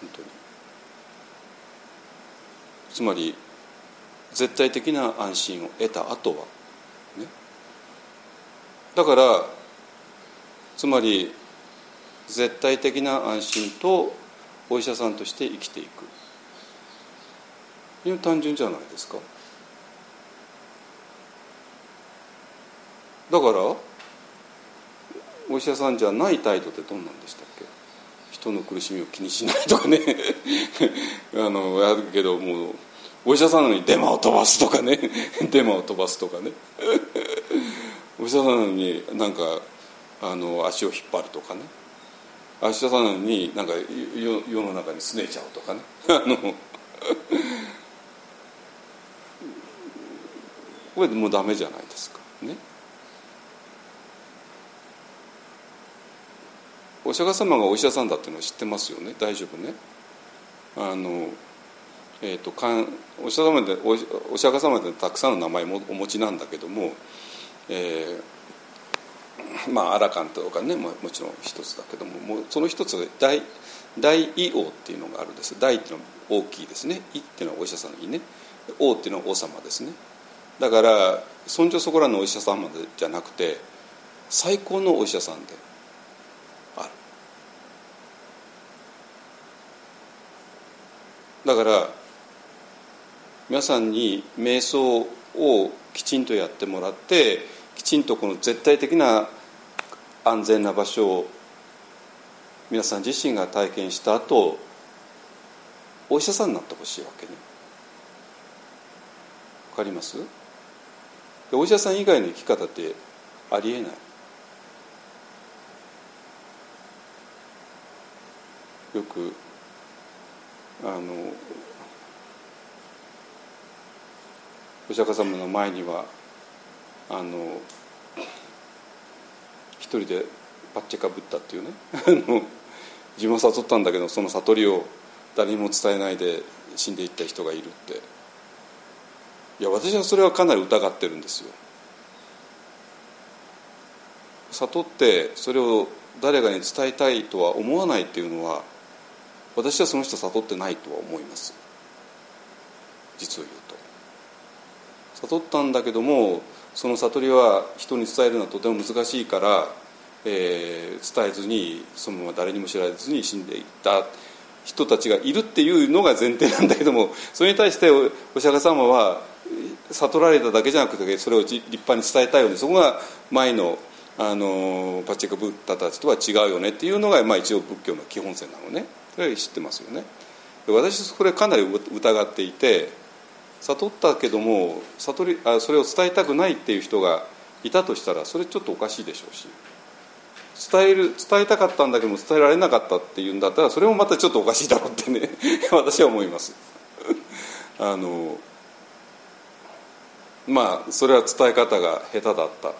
本当に。つまり絶対的な安心を得た後はね。だからつまり絶対的な安心とお医者さんとして生きていく。いう単純じゃないですか。だからお医者さんじゃない態度ってどんなんでしたっけ？人の苦しみを気にしないとかね。あのやるけどもうお医者さんなのにデマを飛ばすとかね。デマを飛ばすとかね。お医者さんなのになんかあの足を引っ張るとかね。足田さんなのになんか世の中にすねちゃうとかね。あのこれもうダメじゃないですか。ね。お釈迦様がお医者さんだっていうのは知ってますよね？大丈夫ね？あのえーと、かんお釈迦様でおお釈迦様でたくさんの名前もお持ちなんだけども、えー、まあアラカンとかねももちろん一つだけどももうその一つ大大医王っていうのがあるんです。大っていうのは大きいですね。医っていうのはお医者さんの医ね。王っていうのは王様ですね。だからそんじょそこらのお医者様じゃなくて最高のお医者さんであるだから皆さんに瞑想をきちんとやってもらってきちんとこの絶対的な安全な場所を皆さん自身が体験した後お医者さんになってほしいわけね。わかります？お医者さん以外の生き方ってありえない。よくあのお釈迦様の前にはあの一人でパッチかぶったっていうね自分は悟ったんだけどその悟りを誰にも伝えないで死んでいった人がいるって。いや私はそれはかなり疑ってるんですよ。悟ってそれを誰かに伝えたいとは思わないっていうのは私はその人悟ってないとは思います。実を言うと。悟ったんだけどもその悟りは人に伝えるのはとても難しいから、えー、伝えずにそのまま誰にも知られずに死んでいった。人たちがいるっていうのが前提なんだけどもそれに対してお釈迦様は悟られただけじゃなくてそれを立派に伝えたいよね。そこが前のあのパチェカブッダたちとは違うよねっていうのが、まあ、一応仏教の基本線なのね。知ってますよね。私これかなり疑っていて悟ったけども悟りあそれを伝えたくないっていう人がいたとしたらそれちょっとおかしいでしょうし。伝える伝えたかったんだけども伝えられなかったっていうんだったらそれもまたちょっとおかしいだろうってね 私は思います。あのまあそれは伝え方が下手だった。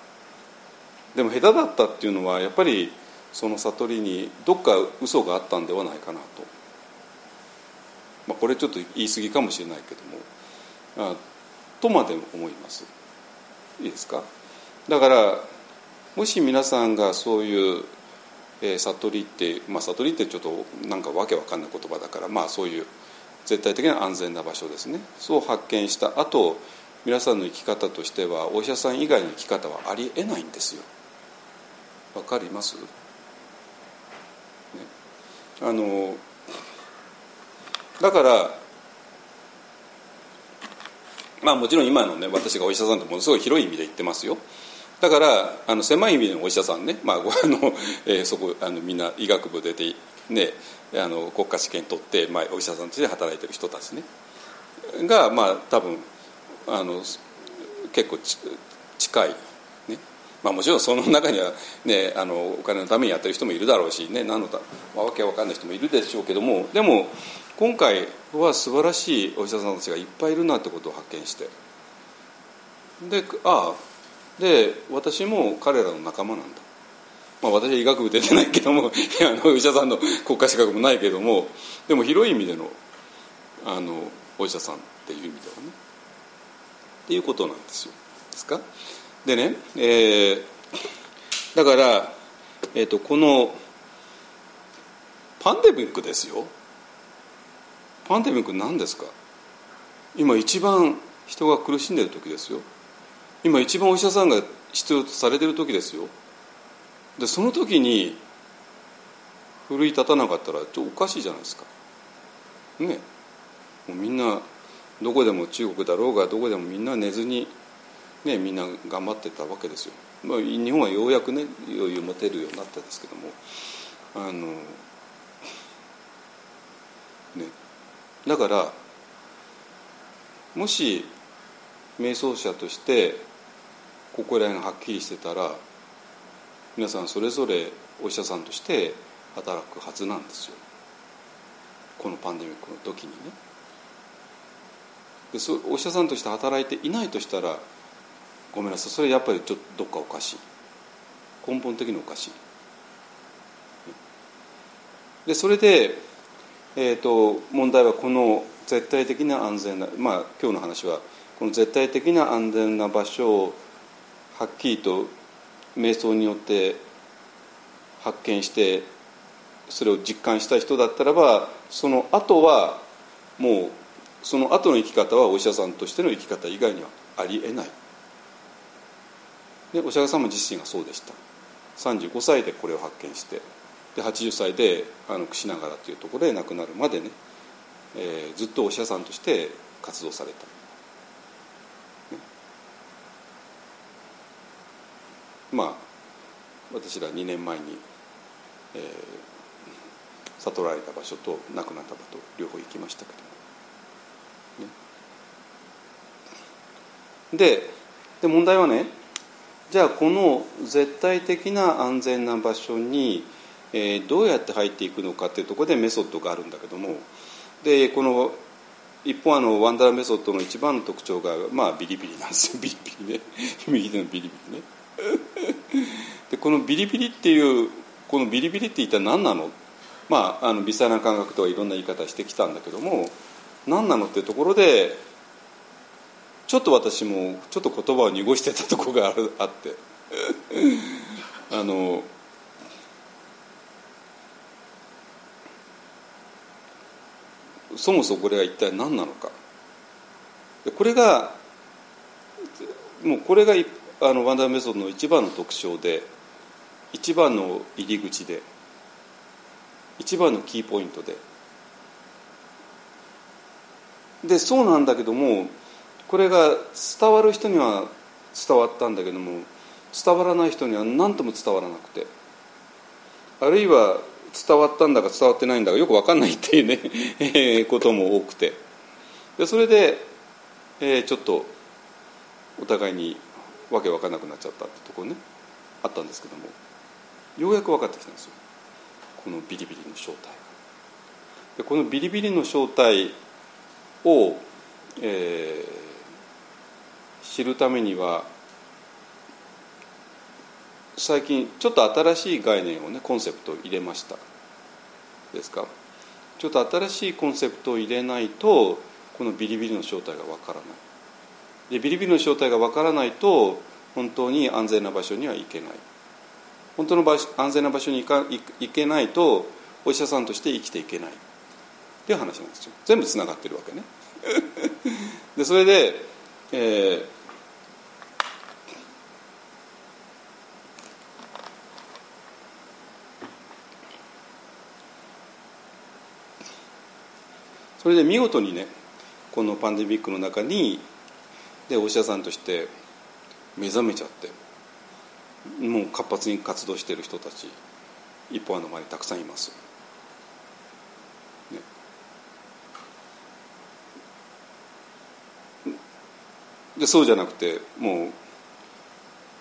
でも下手だったっていうのはやっぱりその悟りにどっか嘘があったんではないかなと、まあ、これちょっと言い過ぎかもしれないけども。あとまで思います。いいですか？だからもし皆さんがそういう、えー、悟りって、まあ、悟りってちょっとなんかわけわかんない言葉だからまあそういう絶対的な安全な場所ですね。そう発見した後皆さんの生き方としてはお医者さん以外の生き方はありえないんですよ。わかります、あのだからまあもちろん今のね私がお医者さんってものすごい広い意味で言ってますよ。だからあの狭い意味でのお医者さんね、まあ、あのえ、そこあのみんな医学部出て、ね、あの国家試験取って、まあ、お医者さんとして働いてる人たちねがまあ多分あの結構近い、まあ、もちろんその中には、ね、あのお金のためにやってる人もいるだろうし、ね、何のた、まあ、わけわかんない人もいるでしょうけどもでも今回は素晴らしいお医者さんたちがいっぱいいるなってことを発見して。でああで私も彼らの仲間なんだ、まあ、私は医学部出てないけども あのお医者さんの国家資格もないけどもでも広い意味でのあのお医者さんっていう意味ではね。っていうことなんですよ。ですか？でね、えー、だから、えーと、このパンデミックですよ。パンデミック何ですか？今一番人が苦しんでる時ですよ。今一番お医者さんが必要とされてる時ですよ。でその時に奮い立たなかったらちょっとおかしいじゃないですか。ね。もうみんなどこでも中国だろうがどこでもみんな寝ずに、ね、みんな頑張ってたわけですよ、まあ、日本はようやくね余裕持てるようになったんですけども。あのねだからもし瞑想者としてここら辺がはっきりしてたら皆さんそれぞれお医者さんとして働くはずなんですよ。このパンデミックの時にね。でお医者さんとして働いていないとしたらごめんなさい。それやっぱりちょっとどっかおかしい。根本的におかしい。でそれで、えーと、問題はこの絶対的な安全なまあ今日の話はこの絶対的な安全な場所をはっきりと瞑想によって発見してそれを実感した人だったらばその後はもうその後の生き方はお医者さんとしての生き方以外にはありえない。でお釈迦様自身がそうでした。35歳でこれを発見してで80歳であの櫛ながらというところで亡くなるまでね、えー、ずっとお医者さんとして活動された、ね、まあ私ら2年前に、えー、悟られた場所と亡くなった場所両方行きましたけど。でで問題はねじゃあこの絶対的な安全な場所に、えー、どうやって入っていくのかっていうところでメソッドがあるんだけどもでこの一方あのワンダーメソッドの一番の特徴がまあビリビリなんですよ。ビリビリね。右手のビリビリね。でこのビリビリっていうこのビリビリって一体何なの？まああの微細な感覚とかいろんな言い方してきたんだけども何なのっていうところでちょっと私もちょっと言葉を濁してたとこがあるあって。あのそもそもこれは一体何なのか。これがもうこれがあのワンダーメソッドの一番の特徴で一番の入り口で一番のキーポイントで。でそうなんだけどもこれが伝わる人には伝わったんだけども伝わらない人には何とも伝わらなくて。あるいは伝わったんだか伝わってないんだかよく分かんないっていうね、え ことも多くて。でそれで、えー、ちょっとお互いにわけ分かんなくなっちゃったってとこねあったんですけどもようやく分かってきたんですよ。このビリビリの正体。でこのビリビリの正体を、えー、知るためには最近ちょっと新しい概念をねコンセプトを入れました。ですか？ちょっと新しいコンセプトを入れないとこのビリビリの正体がわからない。でビリビリの正体がわからないと本当に安全な場所には行けない。本当の場所安全な場所に行か行けないとお医者さんとして生きていけない。っていう話なんですよ。全部つながってるわけね。でそれで、えー、それで見事にねこのパンデミックの中にでお医者さんとして目覚めちゃってもう活発に活動している人たち一方の前にたくさんいます。ね、でそうじゃなくてもう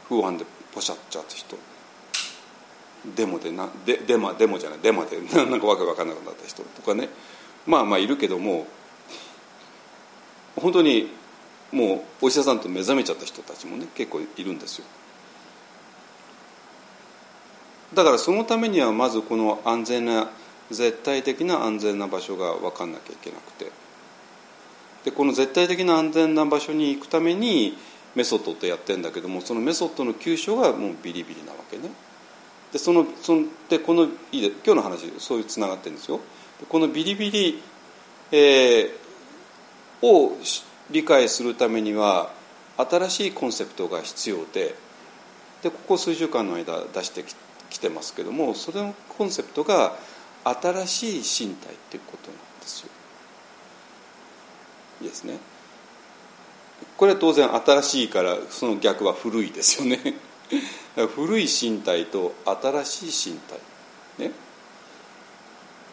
不安でポシャっちゃった人。デモでなデデマデモじゃないデマで なんかわけわかんなくなった人とかね。まあまあいるけども本当にもうお医者さんと目覚めちゃった人たちもね結構いるんですよ。だからそのためにはまずこの安全な絶対的な安全な場所が分かんなきゃいけなくて。でこの絶対的な安全な場所に行くためにメソッドってやってんだけどもそのメソッドの急所がもうビリビリなわけね。でそのそのでこのいいで今日の話そういうつながってるんですよ。このビリビリ、えー、を理解するためには新しいコンセプトが必要ででここ数週間の間出してきてますけどもそれのコンセプトが新しい身体っていうことなんですよ。いいですね。これは当然新しいからその逆は古いですよね。古い身体と新しい身体ね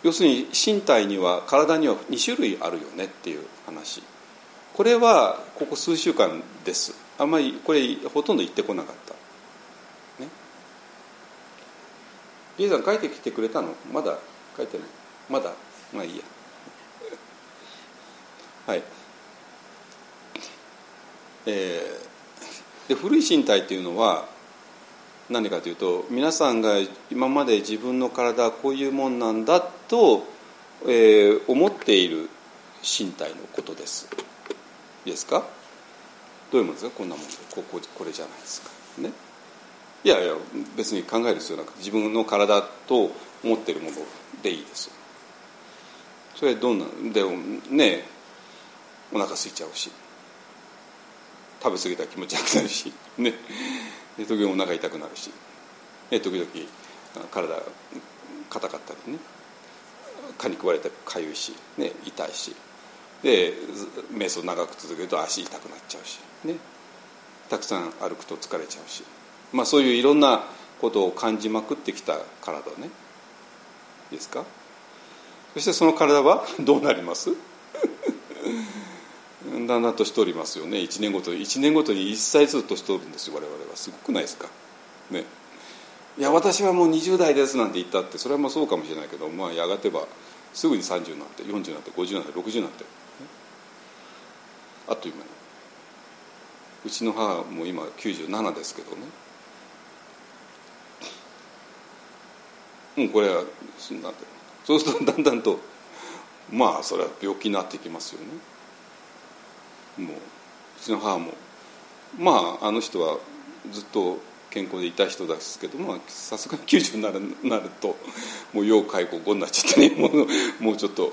要するに身体には体には2種類あるよねっていう話。これはここ数週間です。あんまりこれほとんど言ってこなかった。ね。リーさん書いてきてくれたの？まだ？書いてない？まだ？まあいいや。はい。えー、で古い身体っていうのは何かというと皆さんが今まで自分の体はこういうもんなんだと、えー、思っている身体のことです。いいですか？どういうものですか？こんなもんこここれじゃないですか。ね？いやいや別に考える必要なく自分の体と思っているものでいいです。それどんなでもねお腹空いちゃうし食べ過ぎたら気持ち悪くなるしね時々お腹痛くなるし時々体硬かったりね。蚊に食われてかゆいし、ね、痛いし。で瞑想長く続けると足痛くなっちゃうし、ね、たくさん歩くと疲れちゃうし、まあ、そういういろんなことを感じまくってきた体ね。いいですか？そしてその体はどうなります？だんだん年取りますよね。1年ごとに。1年ごとに1歳ずつ年取るんですよ我々は。すごくないですか？ね。いや私はもう20代ですなんて言ったってそれはまあそうかもしれないけど、まあ、やがてばすぐに30になって40になって50になって60になって。あっという間に。うちの母も今97ですけどね。もうこれはなんて。そうするとだんだんとまあそれは病気になっていきますよね。もううちの母もまああの人はずっと健康でいた人ですけどもさすがに90になるなるともう要介護後になっちゃってね。もうもうちょっと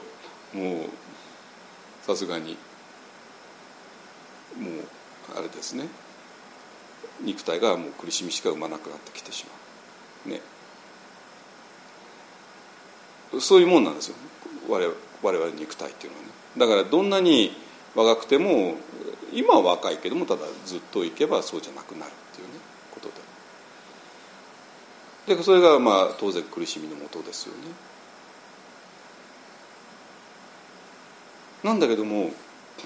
もうさすがにもうあれですね。肉体がもう苦しみしか生まなくなってきてしまう。ね。そういうもんなんですよ。我々我々肉体っていうのはね。だからどんなに若くても今は若いけどもただずっといけばそうじゃなくなるっていうねことで。でそれがまあ当然苦しみのもとですよね。なんだけども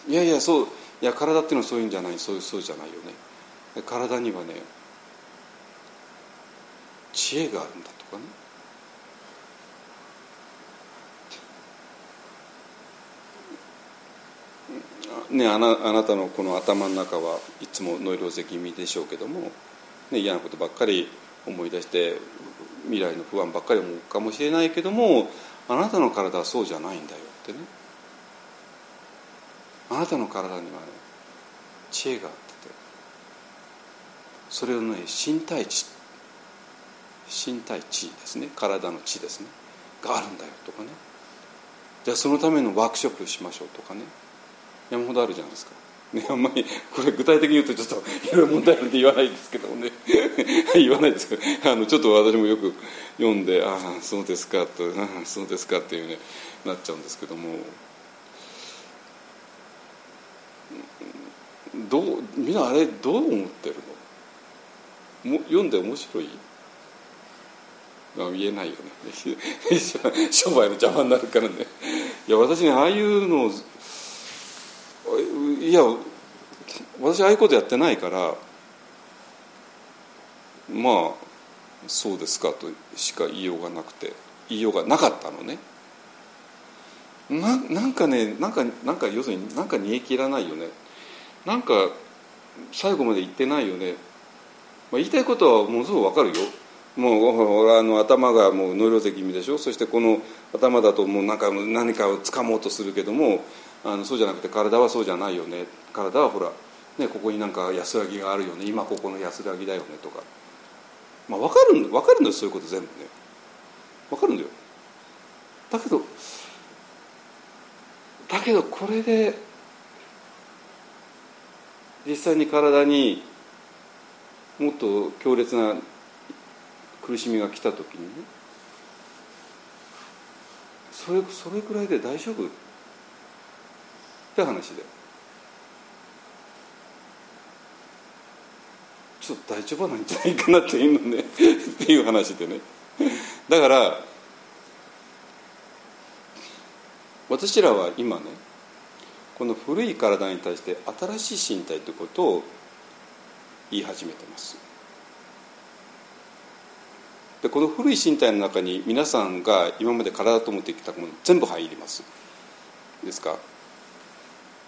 いやいやそういや体っていうのはそういうんじゃないそうそうじゃないよね。体にはね知恵があるんだとかね。ね、あなあなたのこの頭の中はいつもノイローゼ気味でしょうけども、ね、嫌なことばっかり思い出して未来の不安ばっかり思うかもしれないけどもあなたの体はそうじゃないんだよってね。あなたの体にはね知恵があっててそれをね身体知身体知ですね。体の知ですね。があるんだよとかね。じゃあそのためのワークショップしましょうとかね。山ほどあるじゃないですか、ね、あんまりこれ具体的に言うとちょっといろいろ問題なんて言わないですけどもね。言わないですけど。あのちょっと私もよく読んで「ああそうですか」と「ああそうですか」っていうねなっちゃうんですけども。どうみんなあれどう思ってるの？も読んで面白い？言えないよね。商売の邪魔になるからね。いや私ねああいうのをいや私ああいうことやってないからまあそうですかとしか言いようがなくて言いようがなかったのね。ななんかねなんかなんか要するになんか煮え切らないよね。なんか最後まで言ってないよね、まあ、言いたいことはものすごくわかるよ。もうあの頭がもうノイローゼ気味でしょ。そしてこの頭だともうなんか何かを掴もうとするけどもあのそうじゃなくて体はそうじゃないよね。体はほら、ね、ここになんか安らぎがあるよね。今ここの安らぎだよねとか、まあ、分かる分かるんだよそういうこと全部ね。分かるんだよ。だけどだけどこれで実際に体にもっと強烈な苦しみが来た時にねそれそれくらいで大丈夫？って話で。ちょっと大丈夫なんじゃないかなっていうのね っていう話でね。だから私らは今ねこの古い体に対して新しい身体ということを言い始めてます。でこの古い身体の中に皆さんが今まで体と思ってきたもの全部入ります。ですか、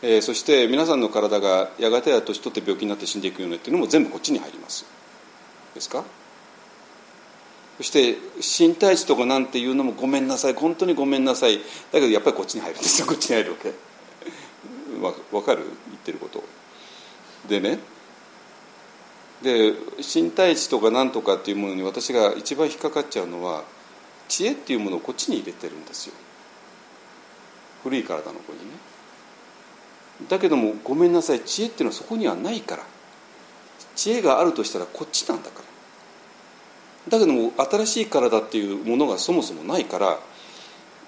えー、そして皆さんの体がやがては年取って病気になって死んでいくよねっていうのも全部こっちに入ります。ですか？そして身体値とかなんていうのもごめんなさい。本当にごめんなさい。だけどやっぱりこっちに入るんですよ。こっちに入るわけ。わ分かる？言ってること。でね。で身体値とか何とかっていうものに私が一番引っかかっちゃうのは知恵っていうものをこっちに入れてるんですよ。古い体の子にね。だけどもごめんなさい。知恵っていうのはそこにはないから。知恵があるとしたらこっちなんだから。だけども新しい体っていうものがそもそもないから。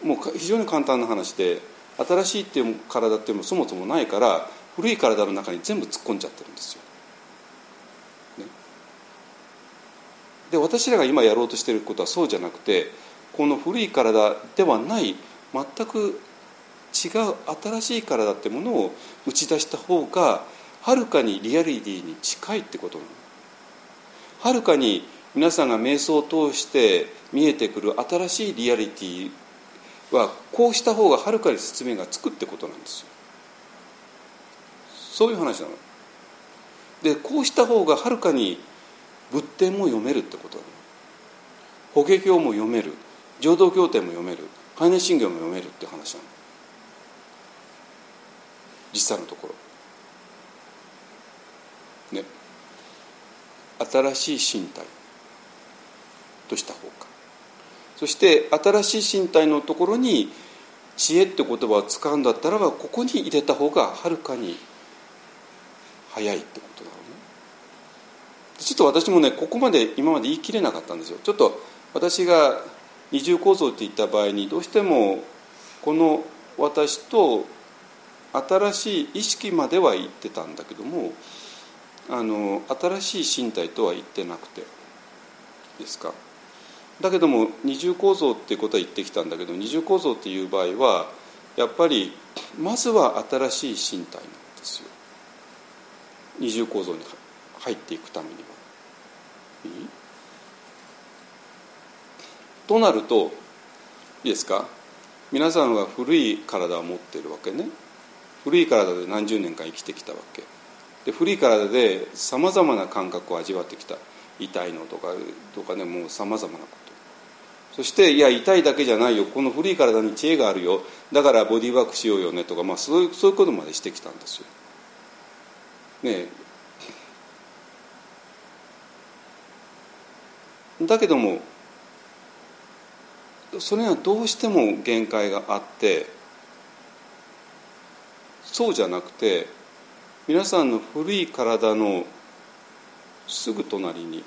もう非常に簡単な話で新しいっていう体っていうのもそもそもないから。古い体の中に全部突っ込んじゃってるんですよ。ね、で私らが今やろうとしてることはそうじゃなくてこの古い体ではない全く違う新しい体ってものを打ち出した方がはるかにリアリティに近いってことなの。はるかに皆さんが瞑想を通して見えてくる新しいリアリティはこうした方がはるかに説明がつくってことなんですよ。そういう話なの。でこうした方がはるかに仏典も読めるってことなの。法華経も読める。浄土経典も読める。般若心経も読めるって話なの。実際のところ。ね。新しい身体。とした方か。そして新しい身体のところに知恵って言葉を使うんだったらばここに入れた方がはるかに早いってことだろうね。ちょっと私もねここまで今まで言い切れなかったんですよ。ちょっと私が二重構造って言った場合にどうしてもこの私と新しい意識までは言ってたんだけどもあの新しい身体とは言ってなくてですか？だけども二重構造っていうことは言ってきたんだけど二重構造っていう場合はやっぱりまずは新しい身体なんですよ。二重構造に入っていくためには。いいとなるといいですか？皆さんは古い体を持ってるわけね。古い体で何十年間生きてきたわけ。で古い体でさまざまな感覚を味わってきた。痛いのとかとかねもうさまざまなこと。そしていや痛いだけじゃないよ。この古い体に知恵があるよ。だからボディーワークしようよねとか、まあ、そういうそういうことまでしてきたんですよ。ねだけどもそれにはどうしても限界があってそうじゃなくて皆さんの古い体のすぐ隣に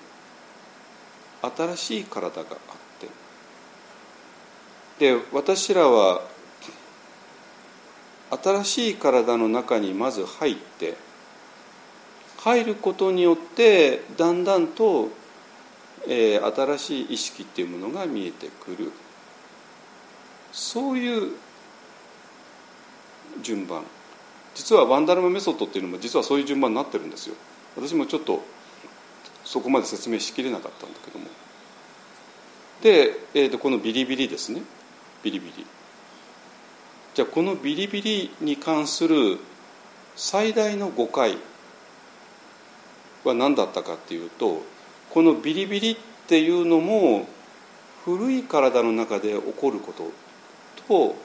新しい体があって。で私らは新しい体の中にまず入って入ることによってだんだんと、えー、新しい意識っていうものが見えてくる。そういう順番。実はワンダルマメソッドっていうのも実はそういう順番になってるんですよ。私もちょっとそこまで説明しきれなかったんだけども。で、えー、とこのビリビリですね。ビリビリ。じゃあこのビリビリに関する最大の誤解は何だったかっていうとこのビリビリっていうのも古い体の中で起こることと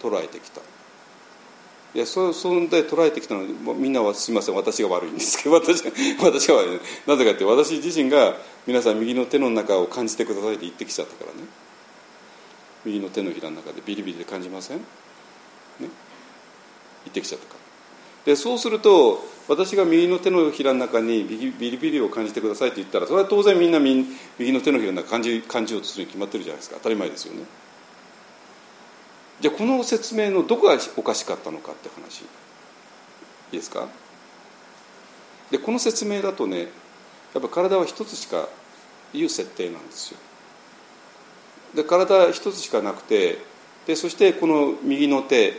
捉えてきた。いやそそんで捉えてきたのみんなはすみません。私が悪いんですけど私私が悪い。なぜかって私自身が皆さん右の手の中を感じてくださいって言ってきちゃったからね。右の手のひらの中でビリビリで感じません？ね。言ってきちゃったから。でそうすると私が右の手のひらの中にビリビリを感じてくださいって言ったらそれは当然みんな右の手のひらの中感じ感じようとするに決まってるじゃないですか。当たり前ですよね。じゃあこの説明のどこがおかしかったのかって話。いいですか？でこの説明だとねやっぱ体は一つしかいう設定なんですよ。で体一つしかなくてでそしてこの右の手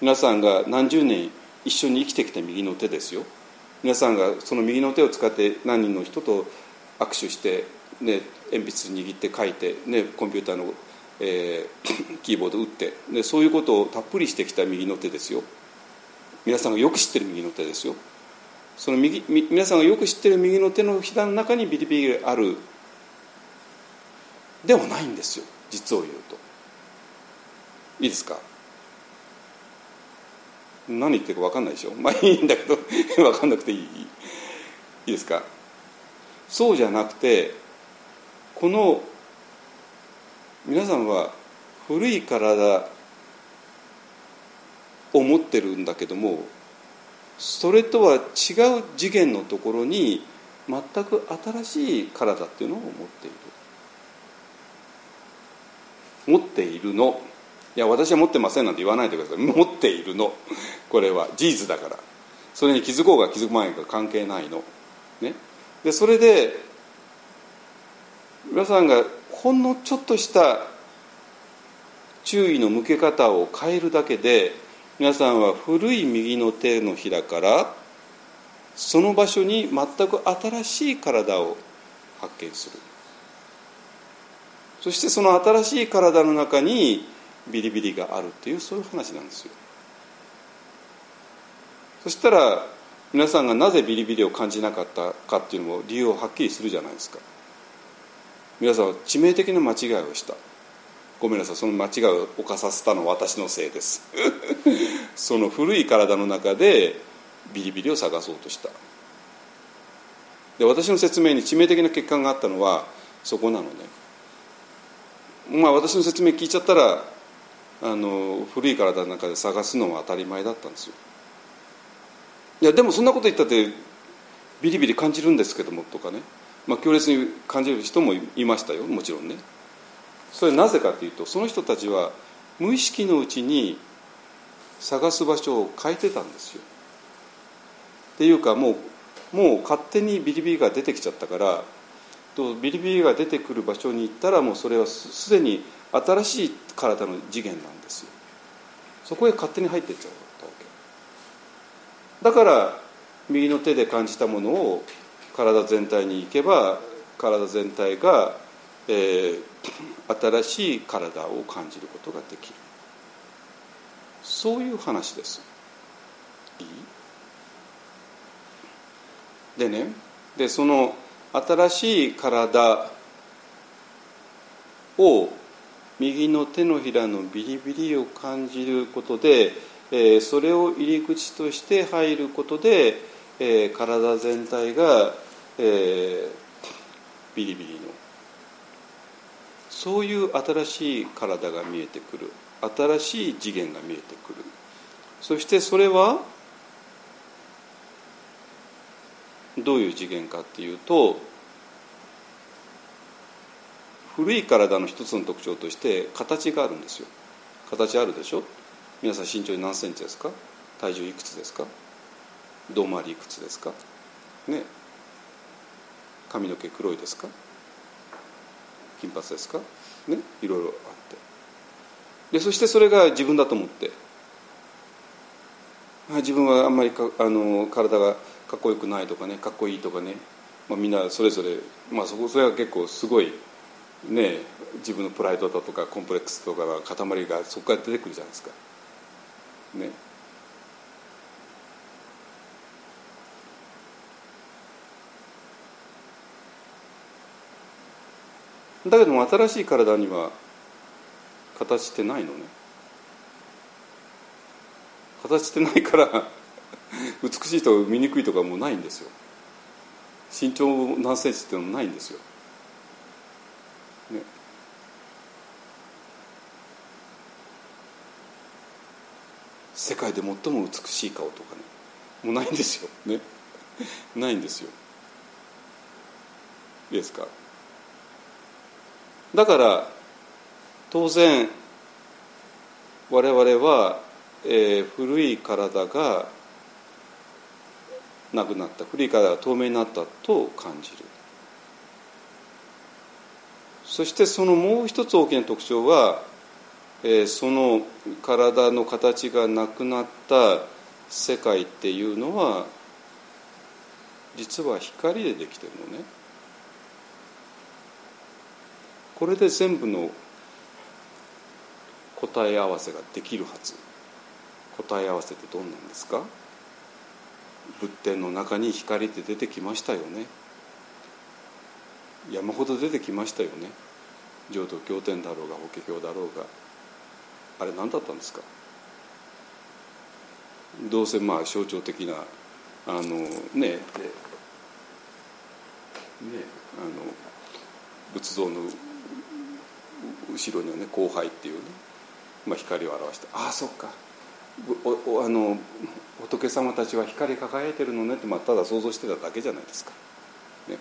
皆さんが何十年一緒に生きてきた右の手ですよ。皆さんがその右の手を使って何人の人と握手して、ね、鉛筆握って書いて、ね、コンピューターのえー、キーボード打って。でそういうことをたっぷりしてきた右の手ですよ。皆さんがよく知ってる右の手ですよ。その右皆さんがよく知ってる右の手のひらの中にビリビリある。ではないんですよ。実を言うと。いいですか？何言ってるか分かんないでしょ？まあいいんだけど 分かんなくていい。いいですか？そうじゃなくてこの皆さんは古い体を持ってるんだけどもそれとは違う次元のところに全く新しい体っていうのを持っている。持っているの。いや私は持ってませんなんて言わないでください。持っているの。これは。事実だから。それに気づこうが気づく前が関係ないの。ね。でそれで皆さんがほんのちょっとした注意の向け方を変えるだけで皆さんは古い右の手のひらからその場所に全く新しい体を発見する。そしてその新しい体の中にビリビリがあるっていうそういう話なんですよ。そしたら皆さんがなぜビリビリを感じなかったかっていうのも理由をはっきりするじゃないですか。皆さんは致命的な間違いをした。ごめんなさい。その間違いを犯させたのは私のせいです。その古い体の中でビリビリを探そうとした。で私の説明に致命的な欠陥があったのはそこなのね。まあ私の説明聞いちゃったらあの古い体の中で探すのは当たり前だったんですよ。いやでもそんなこと言ったってビリビリ感じるんですけどもとかね、まあ、強烈に感じる人もいましたよもちろんね。それなぜかというとその人たちは無意識のうちに探す場所を変えてたんですよ。っていうかもうもう勝手にビリビリが出てきちゃったからとビリビリが出てくる場所に行ったらもうそれはすでに新しい体の次元なんですよ。そこへ勝手に入っていっちゃったわけ。だから右の手で感じたものを体全体に行けば体全体が、えー、新しい体を感じることができる。そういう話です。いい？でねでその新しい体を右の手のひらのビリビリを感じることで、えー、それを入り口として入ることで、えー、体全体が、えー、ビリビリの。そういう新しい体が見えてくる。新しい次元が見えてくる。そしてそれはどういう次元かっていうと古い体の一つの特徴として形があるんですよ。形あるでしょ？皆さん身長何センチですか？体重いくつですか？胴回りいくつですか？ね。髪の毛黒いですか？金髪ですか？ね？いろいろあって。でそしてそれが自分だと思って。自分はあんまりかあの体がかっこよくないとかねかっこいいとかね、まあ、みんなそれぞれ、まあ、そこそれは結構すごいね自分のプライドだとかコンプレックスとかの塊がそこから出てくるじゃないですか。ね？だけども新しい体には形ってないのね。形ってないから 美しいとか醜いとかもうないんですよ。身長何センチっていうのもないんですよ、ね、世界で最も美しい顔とかねもうないんですよ。ね。ないんですよ。いいですか？だから当然我々は、えー、古い体がなくなった。古い体が透明になったと感じる。そしてそのもう一つ大きな特徴は、えー、その体の形がなくなった世界っていうのは実は光でできてるのね。これで全部の答え合わせができるはず。答え合わせってどんなんですか？仏典の中に光って出てきましたよね。山ほど出てきましたよね。浄土経典だろうが法華経だろうが。あれ何だったんですか？どうせまあ象徴的なあのねねあの仏像の後ろにはね後輩っていうね、まあ、光を表してああそっかおあの仏様たちは光り輝いてるのねって、まあ、ただ想像してただけじゃないですか。ね、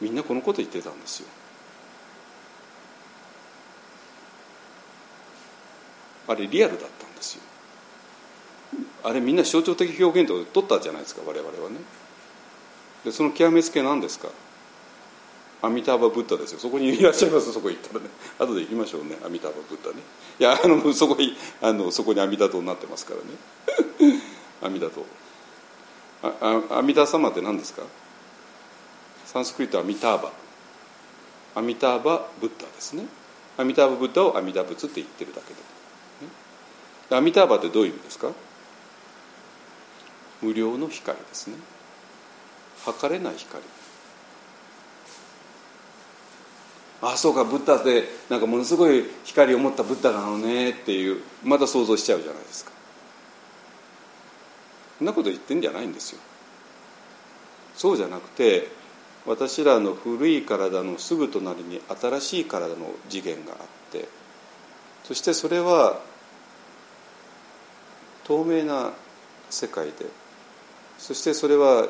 みんなこのこと言ってたんですよ。あれリアルだったんですよ。あれみんな象徴的表現と取ったじゃないですか我々はね。でその極めつけ何ですか？アミターバ・ブッダですよ。そこにいらっしゃいます？そこ行ったらね。後で行きましょうね。アミターバ・ブッダね。いやあのそこにあのそこに阿弥陀堂になってますからね。阿弥陀とああ阿弥陀様って何ですか？サンスクリットはアミターバ。アミターバブッダですね。アミターバブッダを阿弥陀仏って言ってるだけで、アミターバってどういう意味ですか？無料の光ですね。測れない光。ああそうかブッダってなんかものすごい光を持ったブッダなのねっていうまた想像しちゃうじゃないですか。そんなこと言ってんじゃないんですよ。そうじゃなくて私らの古い体のすぐ隣に新しい体の次元があってそしてそれは透明な世界でそしてそれは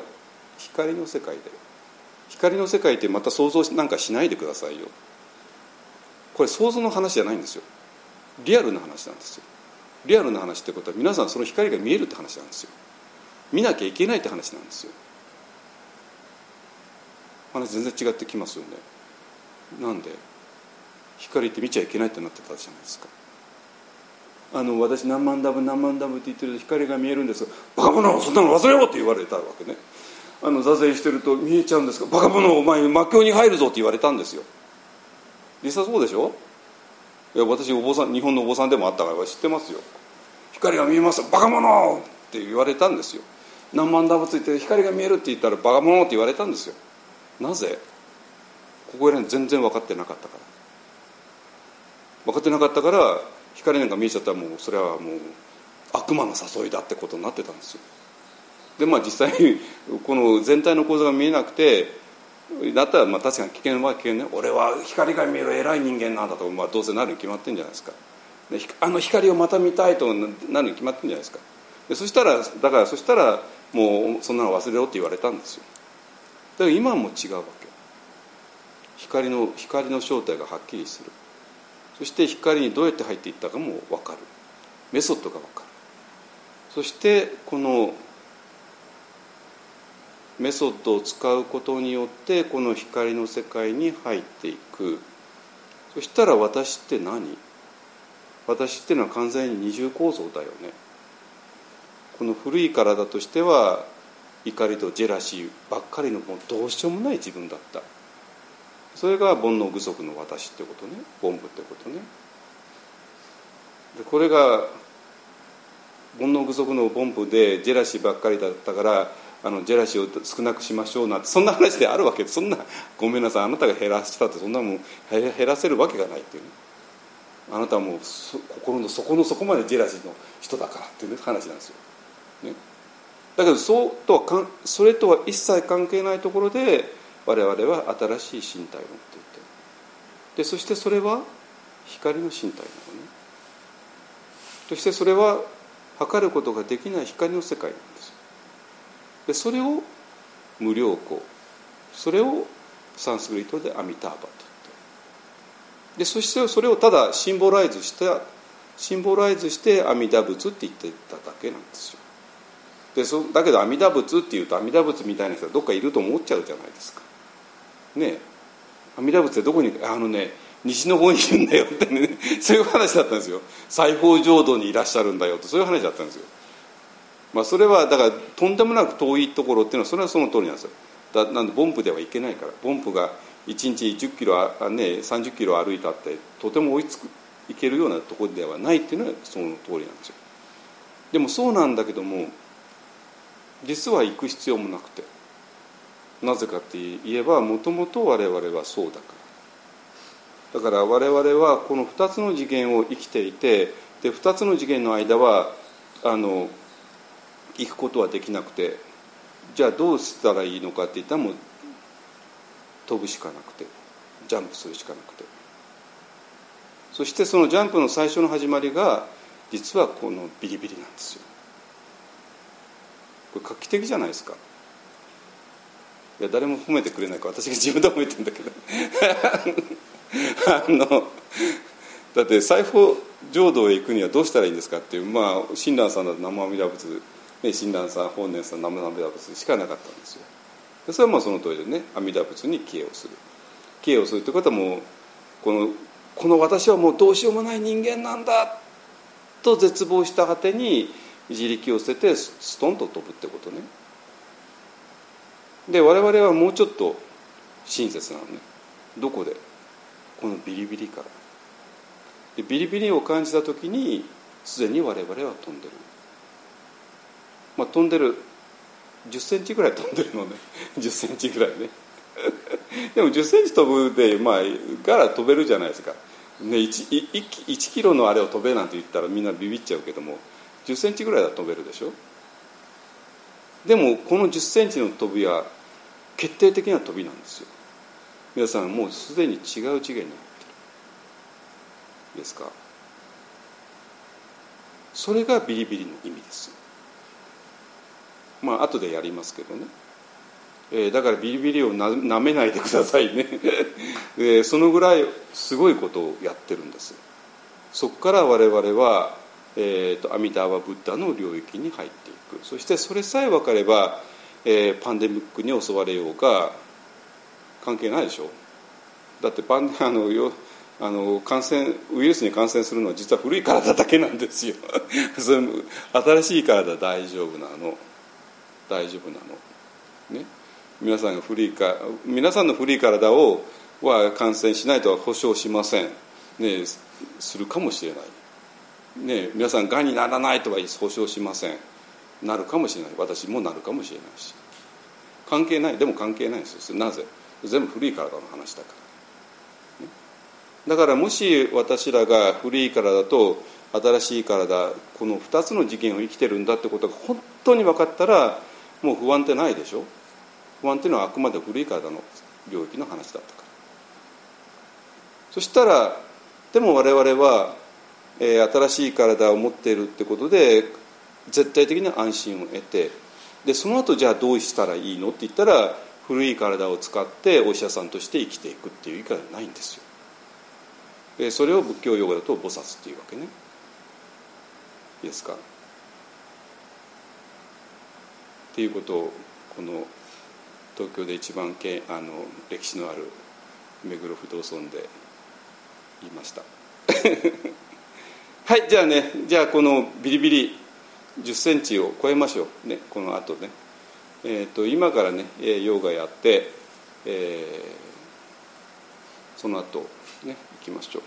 光の世界で光の世界ってまた想像なんかしないでくださいよ。これ想像の話じゃないんですよ。リアルな話なんですよ。リアルな話ってことは皆さんその光が見えるって話なんですよ。見なきゃいけないって話なんですよ。話全然違ってきますよね。なんで？光って見ちゃいけないってなってたじゃないですか。あの私何万ダブ何万ダブって言ってると光が見えるんですがバカ者そんなの忘れろって言われたわけね。あの座禅してると見えちゃうんですがバカ者お前魔境に入るぞって言われたんですよ。実際そうでしょ？いや私お坊さん日本のお坊さんでもあったから知ってますよ光が見えますバカ者!って言われたんですよ。何万ダブついて光が見えるって言ったらバカ者!って言われたんですよ。なぜ？ここら辺全然分かってなかったから。分かってなかったから光なんか見えちゃったらもうそれはもう悪魔の誘いだってことになってたんですよ。でまあ実際 この全体の構造が見えなくてだったらまあ確かに危険は危険ね。俺は光が見える偉い人間なんだと、まあ、どうせなるに決まってんじゃないですか。であの光をまた見たいとなるに決まってんじゃないですか。でそしたらだからそしたらもうそんなの忘れろって言われたんですよ。だから今も違うわけ。光の光の正体がはっきりする。そして光にどうやって入っていったかも分かる。メソッドが分かる。そしてこのメソッドを使うことによってこの光の世界に入っていく。そしたら私って何？私っていうのは完全に二重構造だよね。この古い体としては怒りとジェラシーばっかりのもうどうしようもない自分だった。それが煩悩具足の私ってことね。凡夫ってことね。でこれが煩悩具足の凡夫でジェラシーばっかりだったからあのジェラシーを少なくしましょうなんてそんな話であるわけ。でそんなごめんなさい。あなたが減らしたってそんなもん減らせるわけがないっていうね。あなたはもう心の底の底までジェラシーの人だからっていう、ね、話なんですよ、ね、だけどそうとはかんそれとは一切関係ないところで我々は新しい身体を持っていてでそしてそれは光の身体なのね。そしてそれは測ることができない光の世界なんでそれを無量光それをサンスクリットでアミターバと言って。でそしてそれをただシンボライズしたシンボライズして阿弥陀仏って言ってただけなんですよ。でそだけど阿弥陀仏っていうと阿弥陀仏みたいな人はどっかいると思っちゃうじゃないですか。ね阿弥陀仏ってどこにあのね西の方にいるんだよってね。そういう話だったんですよ。西方浄土にいらっしゃるんだよってそういう話だったんですよ。まあそれはだからとんでもなく遠いところっていうのはそれはその通りなんですよ。だなんで凡夫ではいけないから。凡夫が1日10キロあ、ね、30キロ歩いたってとても追いつくいけるようなところではないっていうのはその通りなんですよ。でもそうなんだけども実は行く必要もなくて。なぜかって言えばもともと我々はそうだから。だから我々はこの2つの次元を生きていてで2つの次元の間はあの行くことはできなくてじゃあどうしたらいいのかって言ったらもう飛ぶしかなくてジャンプするしかなくて。そしてそのジャンプの最初の始まりが実はこのビリビリなんですよ。これ画期的じゃないですか。いや誰も褒めてくれないから私が自分で褒めてんだけど。あのだって財布浄土へ行くにはどうしたらいいんですかっていうまあ親鸞さんだと生阿弥陀仏ね、親鸞さん本年さん生阿弥陀仏しかなかったんですよ。でそれはまあその通りでね阿弥陀仏に帰依をする。帰依をするということはもこのこの私はもうどうしようもない人間なんだと絶望した果てに自力を捨ててストンと飛ぶってことね。で我々はもうちょっと親切なのね。どこで？このビリビリから。でビリビリを感じた時にすでに我々は飛んでる。まあ飛んでる10センチぐらい飛んでるのね。10センチぐらいね。でも10センチ飛ぶでまあから飛べるじゃないですか、ね、1, 1, 1キロのあれを飛べなんて言ったらみんなビビっちゃうけども10センチぐらいは飛べるでしょ。でもこの10センチの飛びは決定的な飛びなんですよ。皆さんもうすでに違う次元になってる。ですか。それがビリビリの意味ですまあ後でやりますけどね、えー、だからビリビリをなめないでくださいね、えー、そのぐらいすごいことをやってるんです。そこから我々は、えーと、とアミターバ・ブッダの領域に入っていく。そしてそれさえ分かれば、えー、パンデミックに襲われようが関係ないでしょ。だってパン あのよあの感染ウイルスに感染するのは実は古い体だけなんですよ。新しい体大丈夫なの。大丈夫なの？ね？皆さんが古いか皆さんの古い体をは感染しないとは保証しません、ね、するかもしれない、ね、皆さんがんにならないとは保証しません。なるかもしれない。私もなるかもしれないし。関係ない。でも関係ないですよ。なぜ？全部古い体の話だから、ね、だからもし私らが古い体と新しい体この2つの次元を生きてるんだってことが本当に分かったらもう不安ってないでしょ？不安っていうのはあくまで古い体の領域の話だったからそしたらでも我々は、えー、新しい体を持っているってことで絶対的な安心を得てでその後じゃあどうしたらいいのって言ったら古い体を使ってお医者さんとして生きていくっていう以外はないんですよ。でそれを仏教用語だと菩薩っていうわけね。いいですか？っていうことをこの東京で一番けあの歴史のある目黒不動尊で言いました。はいじゃあねじゃあこのビリビリ1 0センチを超えましょう。ねこの後ね。えーと、今からねヨガやって、えー、その後ねいきましょう。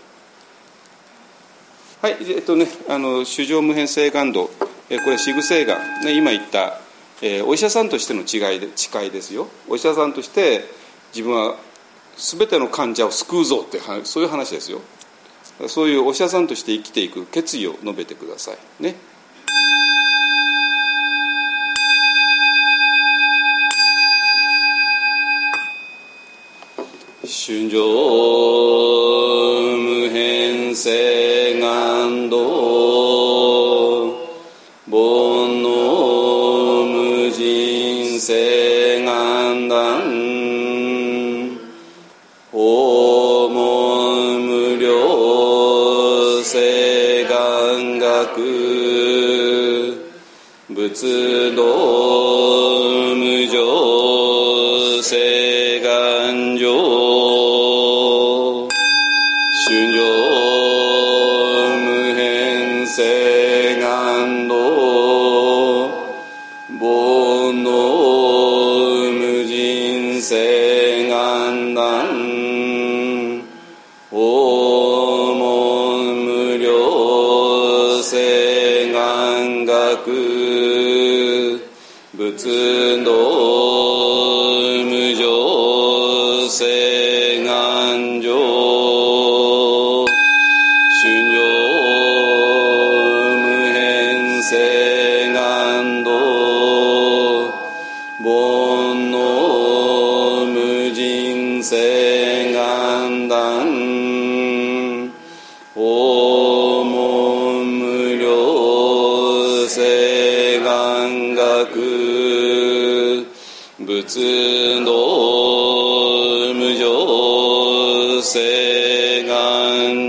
はいえっ、ー、とねあの主情無変性感度、えー、これシグセイガン、ね、今言った、えー、お医者さんとしての違いで誓いですよ。お医者さんとして自分は全ての患者を救うぞってそういう話ですよ。そういうお医者さんとして生きていく決意を述べてください。ね春情無変性仏道無常性。仏の仏道無常誓願